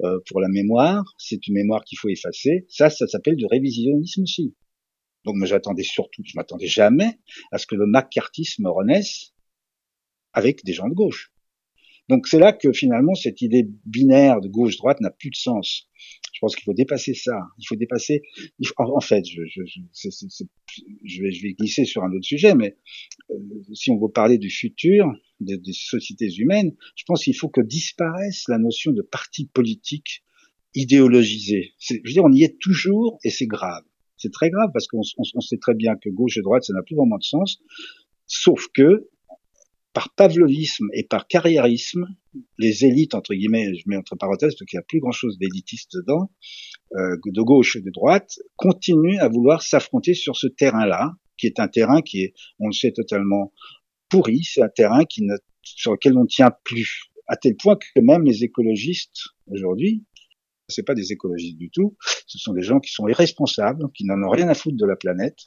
euh, pour la mémoire, c'est une mémoire qu'il faut effacer. Ça, ça s'appelle du révisionnisme aussi. Donc, moi, j'attendais surtout, je m'attendais jamais à ce que le macartisme renaisse avec des gens de gauche. Donc, c'est là que finalement, cette idée binaire de gauche-droite n'a plus de sens. Je pense qu'il faut dépasser ça. Il faut dépasser. en, fait, je, je, je, je, vais, je vais glisser sur un autre sujet, mais euh, si on veut parler du futur des, sociétés humaines, je pense qu'il faut que disparaisse la notion de parti politique idéologisé. Je veux dire, on y est toujours et c'est grave. C'est très grave parce qu'on on sait très bien que gauche et droite, ça n'a plus vraiment de sens. Sauf que par pavlovisme et par carriérisme, les élites, entre guillemets, je mets entre parenthèses, parce qu'il n'y a plus grand-chose d'élitiste dedans, euh, de gauche et de droite, continuent à vouloir s'affronter sur ce terrain-là, qui est un terrain qui est, on le sait, totalement pourri, c'est un terrain sur lequel on ne tient plus, à tel point que même les écologistes, aujourd'hui, c'est pas des écologistes du tout, ce sont des gens qui sont irresponsables, qui n'en ont rien à foutre de la planète.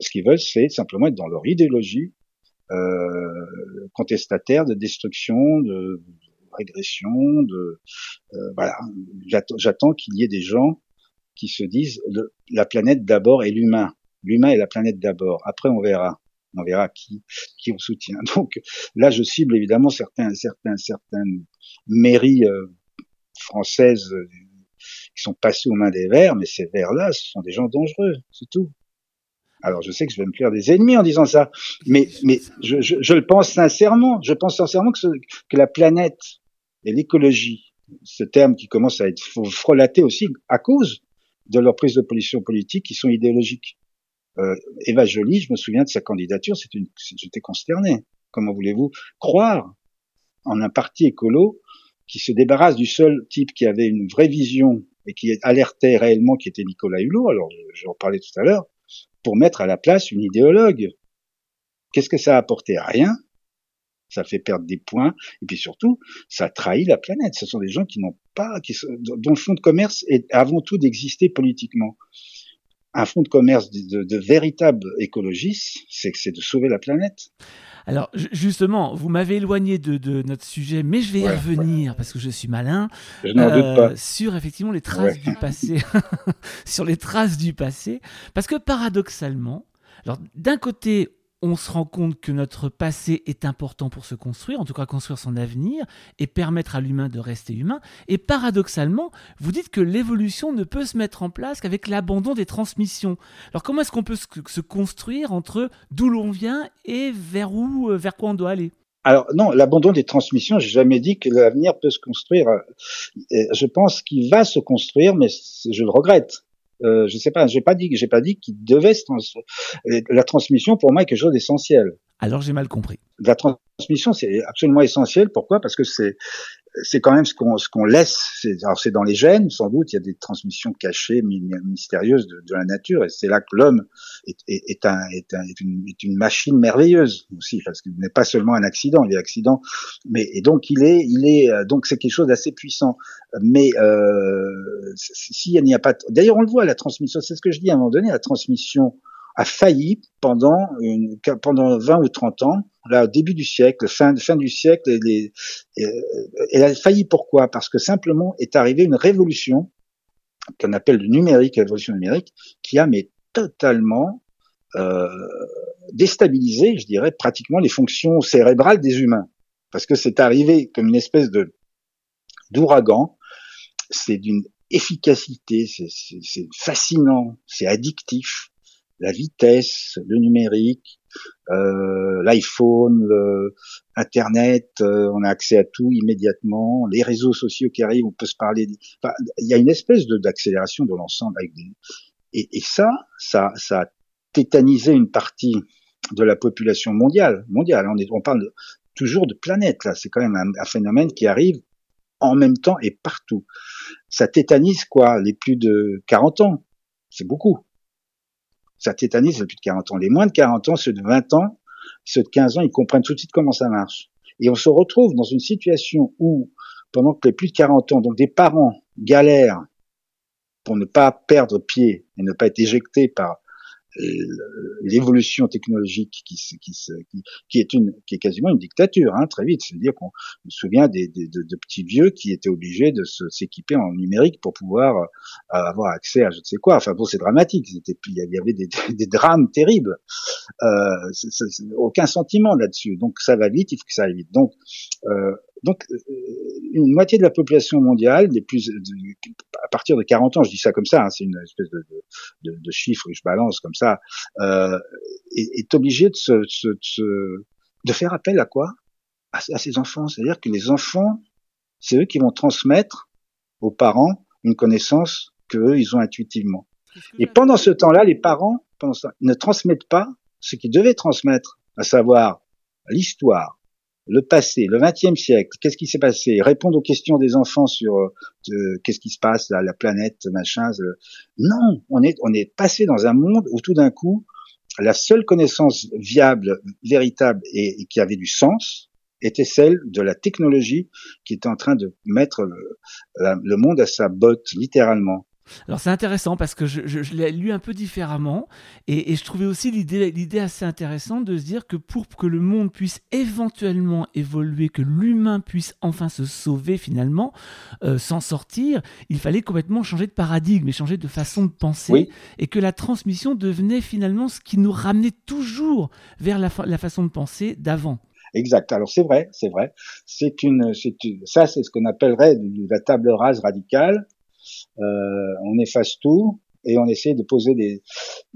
Ce qu'ils veulent, c'est simplement être dans leur idéologie euh, contestataire de destruction, de régression, de euh, voilà. J'attends qu'il y ait des gens qui se disent la planète d'abord et l'humain. L'humain et la planète d'abord. Après, on verra. On verra qui qui on soutient. Donc là, je cible évidemment certains certains certaines mairies euh, françaises qui sont passées aux mains des Verts, mais ces Verts-là, ce sont des gens dangereux, c'est tout. Alors je sais que je vais me faire des ennemis en disant ça, mais, mais je le pense sincèrement. Je pense sincèrement que, que la planète et l'écologie, ce terme qui commence à être frelaté aussi à cause de leur prise de position politique qui sont idéologiques. Euh, Eva Joly, je me souviens de sa candidature, c'était une, j'étais consterné. Comment voulez-vous croire en un parti écolo qui se débarrasse du seul type qui avait une vraie vision et qui alertait réellement, qui était Nicolas Hulot, alors je, en parlais tout à l'heure, pour mettre à la place une idéologue. Qu'est-ce que ça a apporté? Rien. Ça fait perdre des points et puis surtout, ça trahit la planète. Ce sont des gens qui n'ont pas, qui dont le fonds de commerce est avant tout d'exister politiquement. Un fonds de commerce de, de, véritable écologiste, c'est que c'est de sauver la planète. Alors justement, vous m'avez éloigné de, notre sujet, mais je vais y revenir parce que je suis malin. Je n'en doute pas. Euh, sur effectivement les traces du passé, sur les traces du passé, parce que paradoxalement, alors d'un côté, on se rend compte que notre passé est important pour se construire, en tout cas construire son avenir et permettre à l'humain de rester humain. Et paradoxalement, vous dites que l'évolution ne peut se mettre en place qu'avec l'abandon des transmissions. Alors comment est-ce qu'on peut se construire entre d'où l'on vient et vers où, euh, vers quoi on doit aller? Alors non, l'abandon des transmissions, j'ai jamais dit que l'avenir peut se construire. Je pense qu'il va se construire, mais je le regrette. Euh, je sais pas, j'ai pas dit, j'ai pas dit qu'il devait se La transmission, pour moi, est quelque chose d'essentiel. Alors j'ai mal compris. La transmission, c'est absolument essentiel. Pourquoi? Parce que c'est c'est quand même ce qu'on ce qu'on laisse. Alors c'est dans les gènes, sans doute. Il y a des transmissions cachées, mystérieuses de, de la nature, et c'est là que l'homme est, est, est, un, est, un, est, une, est une machine merveilleuse aussi, parce qu'il n'est pas seulement un accident. Il est accident, mais et donc il est il est euh, donc c'est quelque chose d'assez puissant. Mais euh, s'il n'y a pas, d'ailleurs on le voit la transmission. C'est ce que je dis à un moment donné. La transmission a failli pendant une, pendant 20 ou 30 ans, là au début du siècle, fin fin du siècle, et elle a failli pourquoi? Parce que simplement est arrivée une révolution qu'on appelle le numérique, la révolution numérique, qui a mais totalement euh, déstabilisé, je dirais, pratiquement les fonctions cérébrales des humains, parce que c'est arrivé comme une espèce de d'ouragan. C'est d'une efficacité, c'est fascinant, c'est addictif la vitesse, le numérique, euh, l'iPhone, Internet, euh, on a accès à tout immédiatement, les réseaux sociaux qui arrivent, on peut se parler. il y a une espèce d'accélération de l'ensemble et, ça, ça, ça a tétanisé une partie de la population mondiale. Mondiale, on parle toujours de planète là. C'est quand même un, un phénomène qui arrive en même temps et partout. Ça tétanise quoi Les plus de 40 ans, c'est beaucoup ça tétanise depuis de 40 ans. Les moins de 40 ans, ceux de 20 ans, ceux de 15 ans, ils comprennent tout de suite comment ça marche. Et on se retrouve dans une situation où, pendant que les plus de 40 ans, donc des parents galèrent pour ne pas perdre pied et ne pas être éjectés par l'évolution technologique qui, qui, qui, est une qui est quasiment une dictature hein, très vite. C'est-à-dire qu'on se souvient des, des de, de, petits vieux qui étaient obligés de s'équiper en numérique pour pouvoir euh, avoir accès à je ne sais quoi. Enfin bon c'est dramatique. Il y avait des, des drames terribles. Euh, aucun sentiment là-dessus. Donc ça va vite il faut que ça aille vite. Donc euh, donc, euh, une moitié de la population mondiale, des plus, à partir de 40 ans, je dis ça comme ça, hein, c'est une espèce de, de, de, chiffre que je balance comme ça, euh, est, est obligée de, se, de, de faire appel à quoi? À, à ses enfants. C'est-à-dire que les enfants, c'est eux qui vont transmettre aux parents une connaissance qu'eux, ils ont intuitivement. Et pendant ce temps-là, les parents pendant ce temps, ne transmettent pas ce qu'ils devaient transmettre, à savoir l'histoire, le passé, le XXe siècle, qu'est-ce qui s'est passé, répondre aux questions des enfants sur euh, qu'est-ce qui se passe à la planète, machin. Non, on est on est passé dans un monde où tout d'un coup, la seule connaissance viable, véritable et, qui avait du sens était celle de la technologie qui était en train de mettre le monde à sa botte, littéralement. Alors c'est intéressant parce que je, je, l'ai lu un peu différemment et, et je trouvais aussi l'idée assez intéressante de se dire que pour que le monde puisse éventuellement évoluer, que l'humain puisse enfin se sauver finalement, euh, s'en sortir, il fallait complètement changer de paradigme et changer de façon de penser et que la transmission devenait finalement ce qui nous ramenait toujours vers la, la façon de penser d'avant. Exact. Alors c'est vrai, c'est vrai. C'est une, c'est ça, c'est ce qu'on appellerait la table rase radicale. Euh, on efface tout et on essaie de poser des.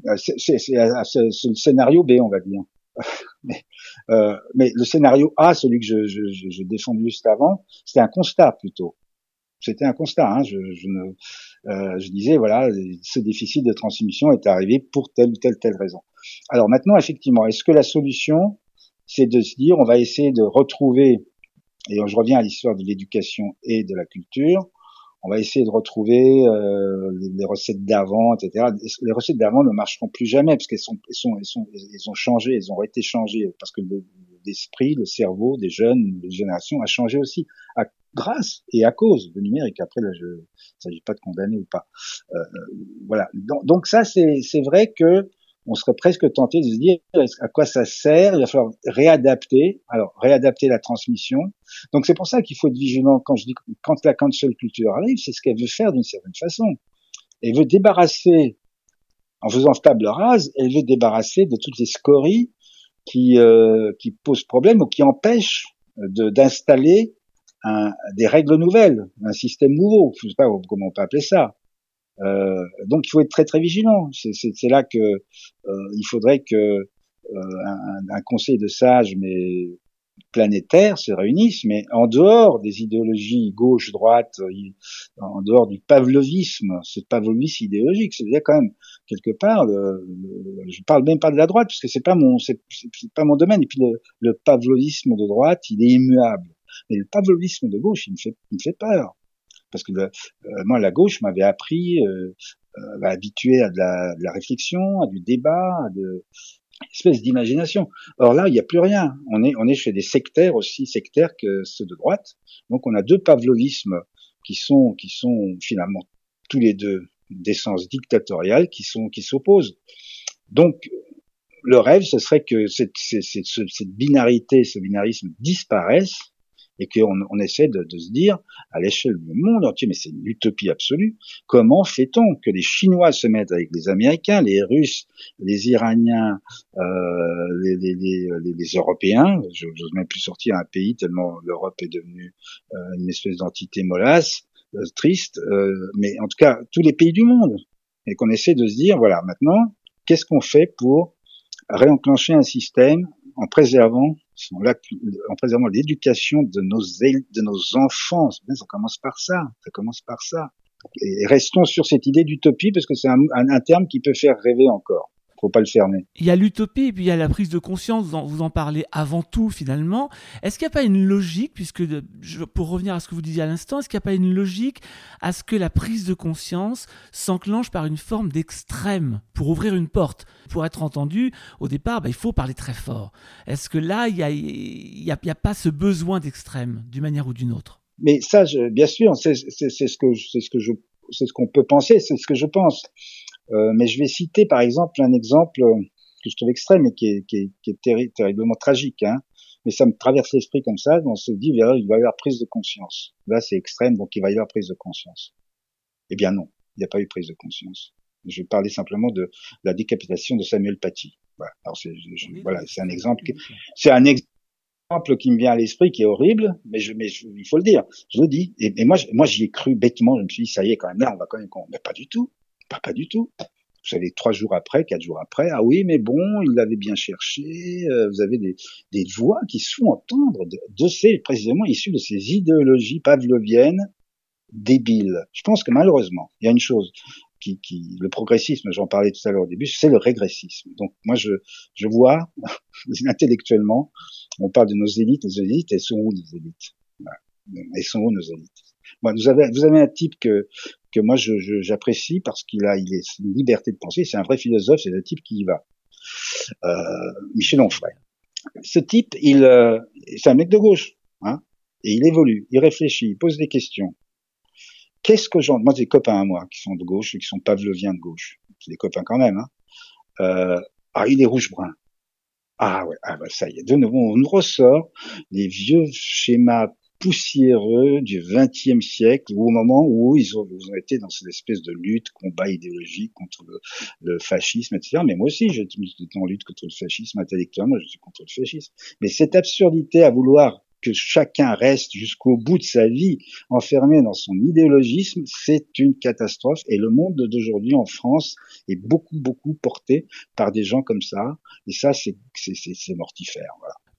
Euh, c'est le scénario B, on va dire. mais, euh, mais, le scénario A, celui que je, je, je, défendais juste avant, c'était un constat plutôt. C'était un constat. Hein. Je, je, ne, euh, je disais voilà, ce déficit de transmission est arrivé pour telle ou telle telle raison. Alors maintenant, effectivement, est-ce que la solution, c'est de se dire on va essayer de retrouver, et je reviens à l'histoire de l'éducation et de la culture, on va essayer de retrouver euh, les, recettes d'avant, etc. Les recettes d'avant ne marcheront plus jamais parce qu'elles sont, elles sont, elles sont, elles ont changé, elles ont été changées parce que l'esprit, le, cerveau des jeunes, des générations a changé aussi, à, grâce et à cause du numérique. Après, là, je, il s'agit pas de condamner ou pas. Euh, voilà. Donc, donc ça, c'est vrai que on serait presque tenté de se dire à quoi ça sert? Il va falloir réadapter. Alors réadapter la transmission. Donc c'est pour ça qu'il faut être vigilant quand je dis quand la cancel culture arrive, c'est ce qu'elle veut faire d'une certaine façon. Elle veut débarrasser, en faisant table rase, elle veut débarrasser de toutes les scories qui euh, qui posent problème ou qui empêchent d'installer des règles nouvelles, un système nouveau. Je sais pas comment on peut appeler ça. Euh, donc il faut être très très vigilant. C'est là que euh, il faudrait que euh, un, un, conseil de sage, mais planétaires se réunissent, mais en dehors des idéologies gauche-droite, en dehors du pavlovisme, ce pavlovisme idéologique, c'est-à-dire quand même quelque part, le, je parle même pas de la droite parce que c'est pas mon, c'est pas mon domaine. Et puis le, le pavlovisme de droite, il est immuable, mais le pavlovisme de gauche, il me fait, il me fait peur parce que euh, moi la gauche m'avait appris, euh, euh, habitué à de la, de la, réflexion, à du débat, à de espèce d'imagination. Or là, il n'y a plus rien. On est, on est chez des sectaires aussi sectaires que ceux de droite. Donc on a deux pavlovismes qui sont, qui sont finalement tous les deux d'essence dictatoriale qui sont, qui s'opposent. Donc le rêve, ce serait que cette, cette, cette binarité, ce binarisme disparaisse et qu'on on essaie de, de, se dire à l'échelle du monde entier, mais c'est une utopie absolue, comment fait-on que les Chinois se mettent avec les Américains, les Russes, les Iraniens, euh, les, les, les, les, Européens, je n'ose même plus sortir un pays tellement l'Europe est devenue euh, une espèce d'entité mollasse, euh, triste, euh, mais en tout cas tous les pays du monde, et qu'on essaie de se dire, voilà, maintenant, qu'est-ce qu'on fait pour réenclencher un système en préservant en préservant l'éducation de nos de nos enfants. Ça commence par ça. Ça commence par ça. Et restons sur cette idée d'utopie parce que c'est un, un, terme qui peut faire rêver encore faut pas le fermer. Il y a l'utopie et puis il y a la prise de conscience, vous en parlez avant tout finalement. Est-ce qu'il n'y a pas une logique, puisque pour revenir à ce que vous disiez à l'instant, est-ce qu'il n'y a pas une logique à ce que la prise de conscience s'enclenche par une forme d'extrême pour ouvrir une porte? Pour être entendu, au départ, bah, il faut parler très fort. Est-ce que là, il n'y a, y a, pas ce besoin d'extrême d'une manière ou d'une autre? Mais ça, bien sûr, c'est ce que, ce que je c'est ce qu'on peut penser, c'est ce que je pense. Euh, mais je vais citer par exemple un exemple que je trouve extrême et qui est, qui est, qui est terriblement tragique. Hein. Mais ça me traverse l'esprit comme ça. On se dit, il va y avoir prise de conscience. Là, c'est extrême, donc il va y avoir prise de conscience. Eh bien non, il n'y a pas eu prise de conscience. Je vais parler simplement de la décapitation de Samuel Paty. Voilà. C'est, voilà, un exemple. C'est un exemple qui me vient à l'esprit, qui est horrible, mais, je, mais il faut le dire. Je le dis. Et, et moi, moi, j'y ai cru bêtement. Je me suis dit, ça y est, quand même là, on va quand même. Mais pas du tout. Pas, pas du tout. Vous savez, trois jours après, quatre jours après, ah oui, mais bon, il l'avait bien cherché. Euh, vous avez des, des voix qui se font entendre de, ces, précisément issues de ces idéologies pavloviennes débiles. Je pense que malheureusement, il y a une chose qui, qui le progressisme, j'en parlais tout à l'heure au début, c'est le régressisme. Donc moi, je, je vois intellectuellement, on parle de nos élites, nos élites, elles sont où nos élites? Elles sont où nos élites? Bon, vous avez, vous avez un type que que moi j'apprécie parce qu'il a, il est une liberté de penser. C'est un vrai philosophe, c'est le type qui y va. Euh, Michel Onfray. Ce type, il, euh, c'est un mec de gauche, hein, et il évolue, il réfléchit, il pose des questions. Qu'est-ce que j'en, moi j'ai des copains à moi qui sont de gauche et qui sont pavloviens de gauche, c'est des copains quand même. Hein. Euh, ah, il est rouge brun. Ah ouais, ah bah ça y est, de nouveau on ressort les vieux schémas poussiéreux du XXe siècle, au moment où ils ont, été dans cette espèce de lutte, combat idéologique contre le, le fascisme, etc. Mais moi aussi, j'étais en lutte contre le fascisme intellectuellement, je suis contre le fascisme. Mais cette absurdité à vouloir que chacun reste jusqu'au bout de sa vie enfermé dans son idéologisme, c'est une catastrophe. Et le monde d'aujourd'hui en France est beaucoup, beaucoup porté par des gens comme ça. Et ça, c'est mortifère.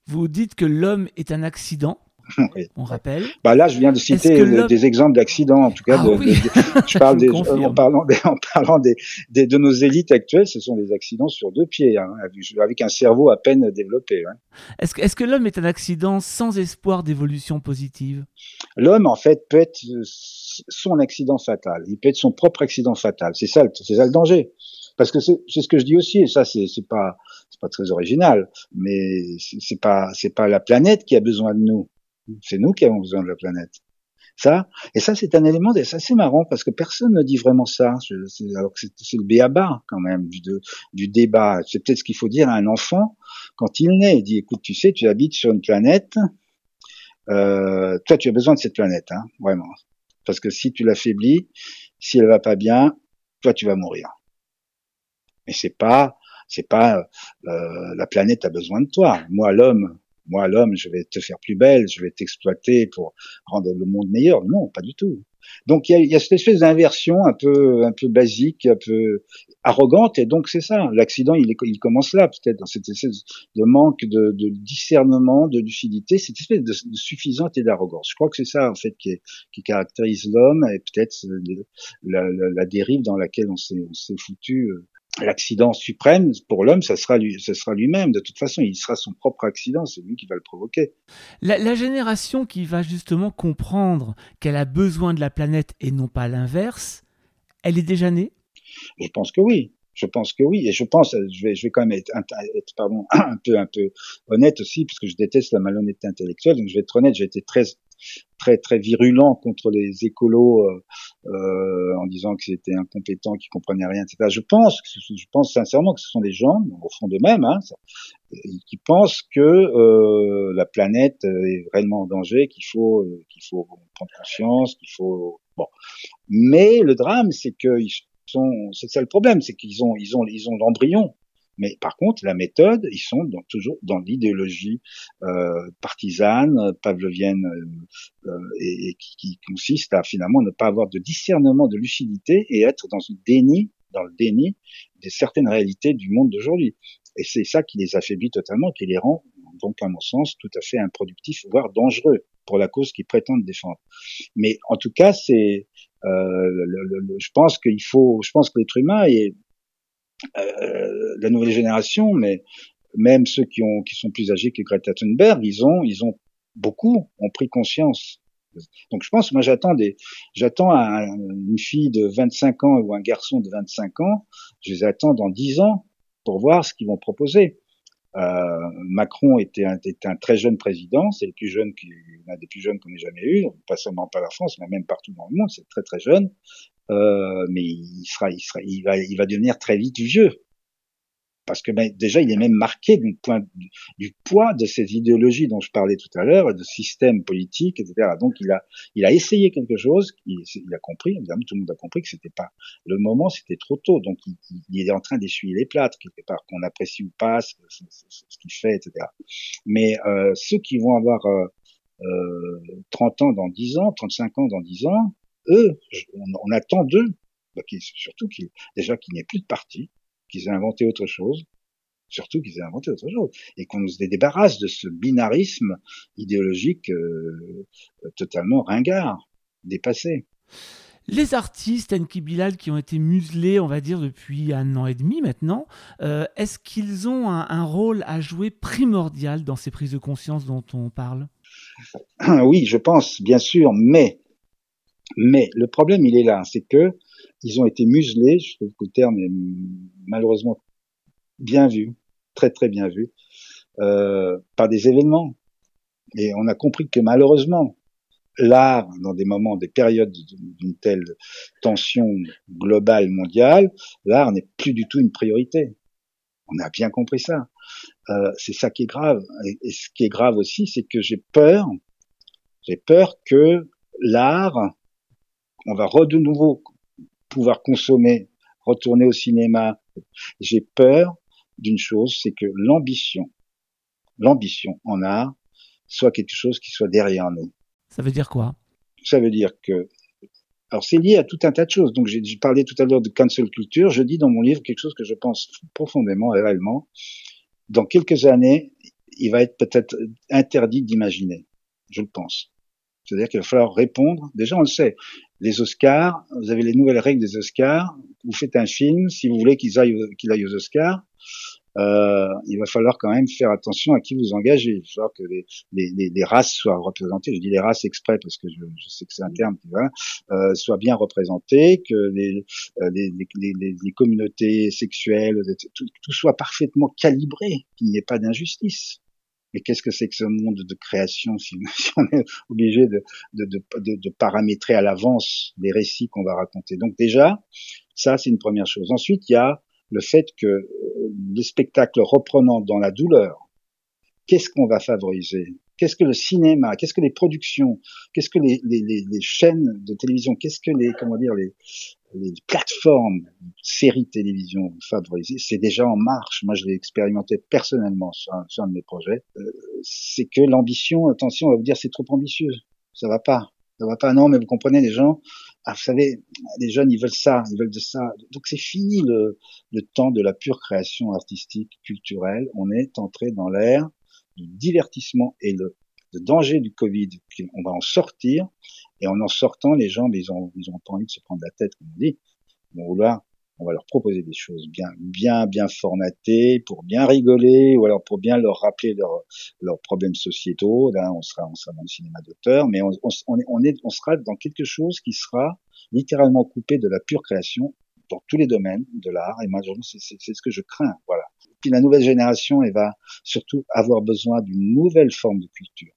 Vous dites que l'homme est un accident on rappelle. Bah là, je viens de citer des exemples d'accidents, en tout cas. Ah je parle des, en parlant, des, en parlant des, de nos élites actuelles, ce sont des accidents sur deux pieds, hein, avec un cerveau à peine développé. Hein. Est-ce que, est que l'homme est un accident sans espoir d'évolution positive? L'homme, en fait, peut être son accident fatal. Il peut être son propre accident fatal. C'est ça, c'est ça le danger. Parce que c'est ce que je dis aussi, et ça, c'est pas, pas très original, mais c'est pas, c'est pas la planète qui a besoin de nous. C'est nous qui avons besoin de la planète. Ça, et ça, c'est un élément assez marrant parce que personne ne dit vraiment ça. alors que c'est le béaba quand même du, du débat. C'est peut-être ce qu'il faut dire à un enfant quand il naît. Il dit, écoute, tu sais, tu habites sur une planète. Euh, toi, tu as besoin de cette planète, hein, vraiment. Parce que si tu l'affaiblis, si elle va pas bien, toi, tu vas mourir. Mais c'est pas, c'est pas euh, la planète a besoin de toi. Moi, l'homme, moi l'homme, je vais te faire plus belle, je vais t'exploiter pour rendre le monde meilleur. Non, pas du tout. Donc il y a, y a, cette espèce d'inversion un peu, un peu basique, un peu arrogante, et donc c'est ça. L'accident, il, il, commence là, peut-être dans cette espèce de manque de, de discernement, de lucidité, cette espèce de, de suffisance et d'arrogance. Je crois que c'est ça en fait qui, est, qui caractérise l'homme et peut-être la, la, la, dérive dans laquelle on s'est foutu euh, l'accident suprême pour l'homme, ça sera lui, ça sera lui-même. De toute façon, il sera son propre accident. C'est lui qui va le provoquer. La, la, génération qui va justement comprendre qu'elle a besoin de la planète et non pas l'inverse, elle est déjà née? Je pense que oui. Je pense que oui, et je pense, je vais, je vais quand même être, être pardon, un peu, un peu honnête aussi, parce que je déteste la malhonnêteté intellectuelle. Donc je vais être honnête, j'ai été très très très virulent contre les écolos euh, euh, en disant que c'était incompétent, qu'ils comprenaient rien, etc. Je pense, je pense sincèrement que ce sont des gens, au fond d'eux-mêmes, hein, qui pensent que euh, la planète est réellement en danger, qu'il faut euh, qu'il faut prendre conscience, qu'il faut bon. Mais le drame, c'est qu'ils sont, c'est ça le problème, c'est qu'ils ont ils ont ils ont l'embryon mais par contre, la méthode, ils sont dans, toujours dans l'idéologie euh, partisane, pavlovienne, euh, euh, et, et qui, qui, consiste à finalement ne pas avoir de discernement, de lucidité et être dans le déni, dans le déni de certaines réalités du monde d'aujourd'hui. Et c'est ça qui les affaiblit totalement, qui les rend donc à mon sens tout à fait improductifs, voire dangereux pour la cause qu'ils prétendent défendre. Mais en tout cas, c'est, euh, le, le, je pense qu'il faut, je pense que l'être humain est la nouvelle génération, mais même ceux qui, ont, qui sont plus âgés que Greta Thunberg, ils ont, ils ont beaucoup ont pris conscience. Donc je pense, moi j'attends des, j'attends une fille de 25 ans ou un garçon de 25 ans, je les attends dans 10 ans pour voir ce qu'ils vont proposer. Euh, Macron était un, était un, très jeune président, c'est le plus jeune, l'un des plus jeunes qu'on ait jamais eu, pas seulement pas la France, mais même partout dans le monde, c'est très très jeune. Euh, mais il sera, il sera, il va, il va devenir très vite vieux. Parce que ben, déjà, il est même marqué du, point, du, poids de ces idéologies dont je parlais tout à l'heure, de systèmes politiques, etc. Donc, il a, il a essayé quelque chose. Il, a compris, évidemment, tout le monde a compris que c'était pas le moment, c'était trop tôt. Donc, il, est en train d'essuyer les plâtres quelque part, qu'on apprécie ou pas ce, ce, qu'il fait, etc. Mais euh, ceux qui vont avoir euh, euh, 30 ans dans 10 ans, 35 ans dans 10 ans, eux, on, on attend d'eux, bah, surtout qu'ils, déjà qu'il n'y ait plus de parti, qu'ils aient inventé autre chose, surtout qu'ils aient inventé autre chose, et qu'on nous débarrasse de ce binarisme idéologique euh, totalement ringard, dépassé. Les artistes Enki Bilal qui ont été muselés, on va dire, depuis un an et demi maintenant, euh, est-ce qu'ils ont un, un, rôle à jouer primordial dans ces prises de conscience dont on parle? Oui, je pense, bien sûr, mais mais le problème, il est là, c'est que ils ont été muselés, je trouve que le terme est malheureusement bien vu, très très bien vu, euh, par des événements. Et on a compris que malheureusement, l'art, dans des moments, des périodes d'une telle tension globale mondiale, l'art n'est plus du tout une priorité. On a bien compris ça. Euh, c'est ça qui est grave. Et, et ce qui est grave aussi, c'est que j'ai peur, j'ai peur que l'art on va de nouveau pouvoir consommer, retourner au cinéma. J'ai peur d'une chose, c'est que l'ambition, l'ambition en art, soit quelque chose qui soit derrière nous. Ça veut dire quoi? Ça veut dire que, alors c'est lié à tout un tas de choses. Donc j'ai parlé tout à l'heure de cancel culture. Je dis dans mon livre quelque chose que je pense profondément et réellement. Dans quelques années, il va être peut-être interdit d'imaginer. Je le pense. C'est-à-dire qu'il va falloir répondre. Déjà, on le sait. Les Oscars, vous avez les nouvelles règles des Oscars. Vous faites un film, si vous voulez qu'il aille, aille aux Oscars, euh, il va falloir quand même faire attention à qui vous engagez. Il va falloir que les, les, les, races soient représentées. Je dis les races exprès parce que je, je sais que c'est un terme qui va, euh, soient bien représentées, que les, euh, les, les communautés sexuelles, tout, tout soit parfaitement calibré, qu'il n'y ait pas d'injustice. Mais qu'est-ce que c'est que ce monde de création si, on est obligé de, de, de, paramétrer à l'avance les récits qu'on va raconter? Donc déjà, ça c'est une première chose. Ensuite, il y a le fait que euh, le spectacle reprenant dans la douleur, qu'est-ce qu'on va favoriser? Qu'est-ce que le cinéma? Qu'est-ce que les productions? Qu'est-ce que les, les, les, les, chaînes de télévision? Qu'est-ce que les comment dire les, les plateformes, séries de télévision favorisées, c'est déjà en marche. Moi, je l'ai expérimenté personnellement sur un, sur un, de mes projets. Euh, c'est que l'ambition, attention, on va vous dire c'est trop ambitieux, ça va pas. Ça va pas. Non, mais vous comprenez, les gens, ah, vous savez, les jeunes, ils veulent ça, ils veulent de ça. Donc c'est fini le, le temps de la pure création artistique, culturelle. On est entré dans l'ère du divertissement et le, danger du Covid. On va en sortir. Et en en sortant, les gens, ils ont, ils ont pas envie de se prendre la tête, comme on dit. On va leur proposer des choses bien, bien, bien formatées pour bien rigoler ou alors pour bien leur rappeler leurs leurs problèmes sociétaux. On sera, on sera dans le cinéma d'auteur, mais on, on, on, est, on sera dans quelque chose qui sera littéralement coupé de la pure création dans tous les domaines de l'art. Et moi, c'est ce que je crains. Voilà. Puis la nouvelle génération, elle va surtout avoir besoin d'une nouvelle forme de culture,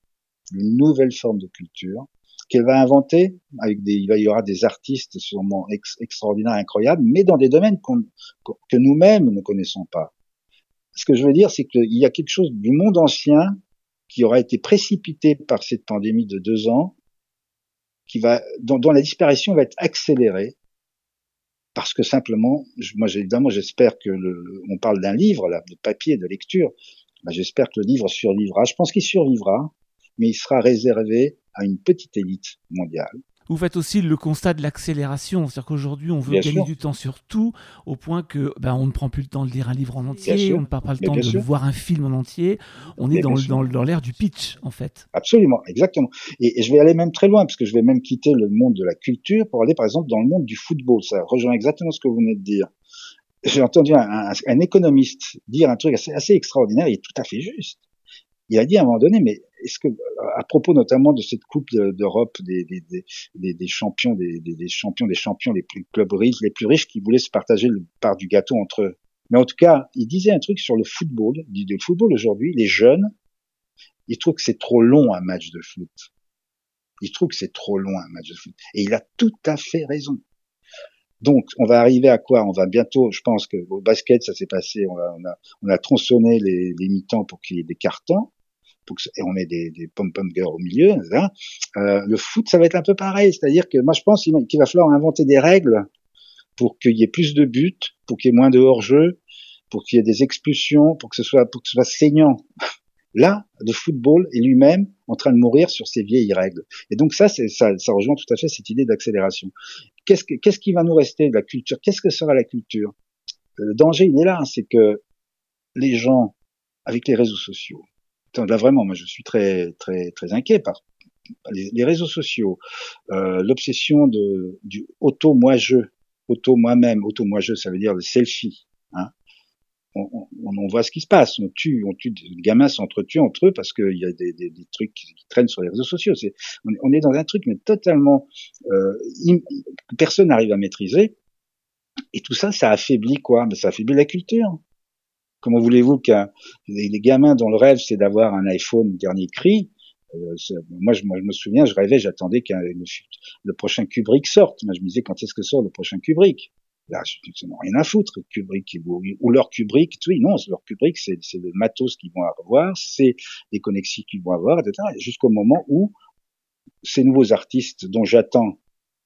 une nouvelle forme de culture qu'elle va inventer. Avec des, il, y aura des artistes sûrement extraordinaires, incroyables, mais dans des domaines que nous-mêmes ne connaissons pas. Ce que je veux dire, c'est qu'il y a quelque chose du monde ancien qui aura été précipité par cette pandémie de deux ans, qui va, dont la disparition va être accélérée, parce que simplement, moi évidemment, j'espère que le, on parle d'un livre de papier, de lecture. Ben, j'espère que le livre survivra. Je pense qu'il survivra, mais il sera réservé à une petite élite mondiale. Vous faites aussi le constat de l'accélération, c'est-à-dire qu'aujourd'hui on veut gagner du temps sur tout, au point que ben, on ne prend plus le temps de lire un livre en entier, on ne prend pas le temps de voir un film en entier, on est dans, dans, dans l'ère du pitch en fait. Absolument, exactement. Et, je vais aller même très loin, parce que je vais même quitter le monde de la culture pour aller par exemple dans le monde du football, ça rejoint exactement ce que vous venez de dire. J'ai entendu un, un, économiste dire un truc assez, assez extraordinaire, est tout à fait juste. Il a dit à un moment donné, mais est-ce que, à propos notamment de cette Coupe d'Europe des, des, des, des, champions, des, champions, des champions, les plus clubs riches, les plus riches qui voulaient se partager le part du gâteau entre eux. Mais en tout cas, il disait un truc sur le football. Il dit le football aujourd'hui, les jeunes, ils trouvent que c'est trop long un match de foot. Ils trouvent que c'est trop long un match de foot. Et il a tout à fait raison. Donc, on va arriver à quoi? On va bientôt, je pense que au basket, ça s'est passé, on a, on a, on a tronçonné les, les mi-temps pour qu'il y ait des cartons et on met des, des pom-pom girls au milieu. Hein. Euh, le foot, ça va être un peu pareil. C'est-à-dire que moi, je pense qu'il va falloir inventer des règles pour qu'il y ait plus de buts, pour qu'il y ait moins de hors-jeu, pour qu'il y ait des expulsions, pour que ce soit, pour que ce soit saignant. Là, le football est lui-même en train de mourir sur ces vieilles règles. Et donc ça, ça, ça rejoint tout à fait cette idée d'accélération. Qu'est-ce, qu'est-ce qui va nous rester de la culture? Qu'est-ce que sera la culture? Le danger, il est là, c'est que les gens, avec les réseaux sociaux, là vraiment, moi je suis très très très inquiet par les, réseaux sociaux, euh, l'obsession de du auto moi je, auto moi-même, auto moi je, ça veut dire le selfie. Hein. On, on, on, voit ce qui se passe, on tue, on tue, les gamins s'entretuent entre eux parce qu'il y a des, des, des trucs qui, traînent sur les réseaux sociaux. C'est, on, est dans un truc mais totalement euh, personne n'arrive à maîtriser. Et tout ça, ça affaiblit quoi? Mais ça affaiblit la culture. Comment voulez-vous qu'un les, gamins dont le rêve c'est d'avoir un iPhone dernier cri euh, moi, je, me souviens, je rêvais, j'attendais qu'un le, prochain Kubrick sorte. Moi, je me disais quand est-ce que sort le prochain Kubrick? Là, je n'ai rien à foutre, Kubrick ou, leur Kubrick. Oui, non, leur Kubrick, c'est le matos qu'ils vont avoir, c'est les connexions qu'ils vont avoir, etc. Jusqu'au moment où ces nouveaux artistes dont j'attends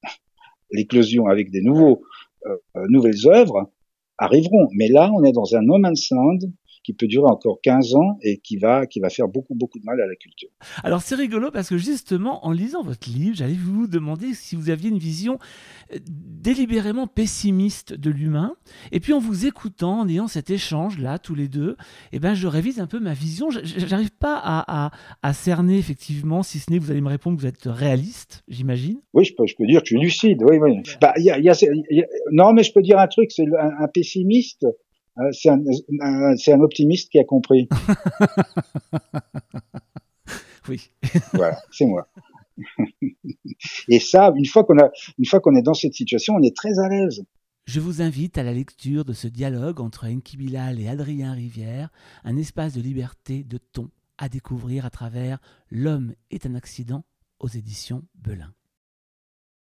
l'éclosion avec des nouveaux euh, nouvelles œuvres arriveront. Mais là, on est dans un no man's land qui peut durer encore 15 ans et qui va, qui va faire beaucoup, beaucoup de mal à la culture. Alors c'est rigolo parce que justement, en lisant votre livre, j'allais vous demander si vous aviez une vision euh, délibérément pessimiste de l'humain. Et puis en vous écoutant, en ayant cet échange-là, tous les deux, eh ben, je révise un peu ma vision. J'arrive pas à, à, cerner effectivement, si ce n'est vous allez me répondre que vous êtes réaliste, j'imagine. Oui, je peux, je peux dire que je suis lucide. Oui, oui. Bah, y a, y a, non, mais je peux dire un truc, c'est un pessimiste euh, c'est un, optimiste qui a compris. oui. voilà, c'est moi. Et ça, une fois qu'on a, une fois qu'on est dans cette situation, on est très à l'aise. Je vous invite à la lecture de ce dialogue entre Enki Bilal et Adrien Rivière, un espace de liberté, de ton à découvrir à travers L'homme est un accident aux éditions Belin.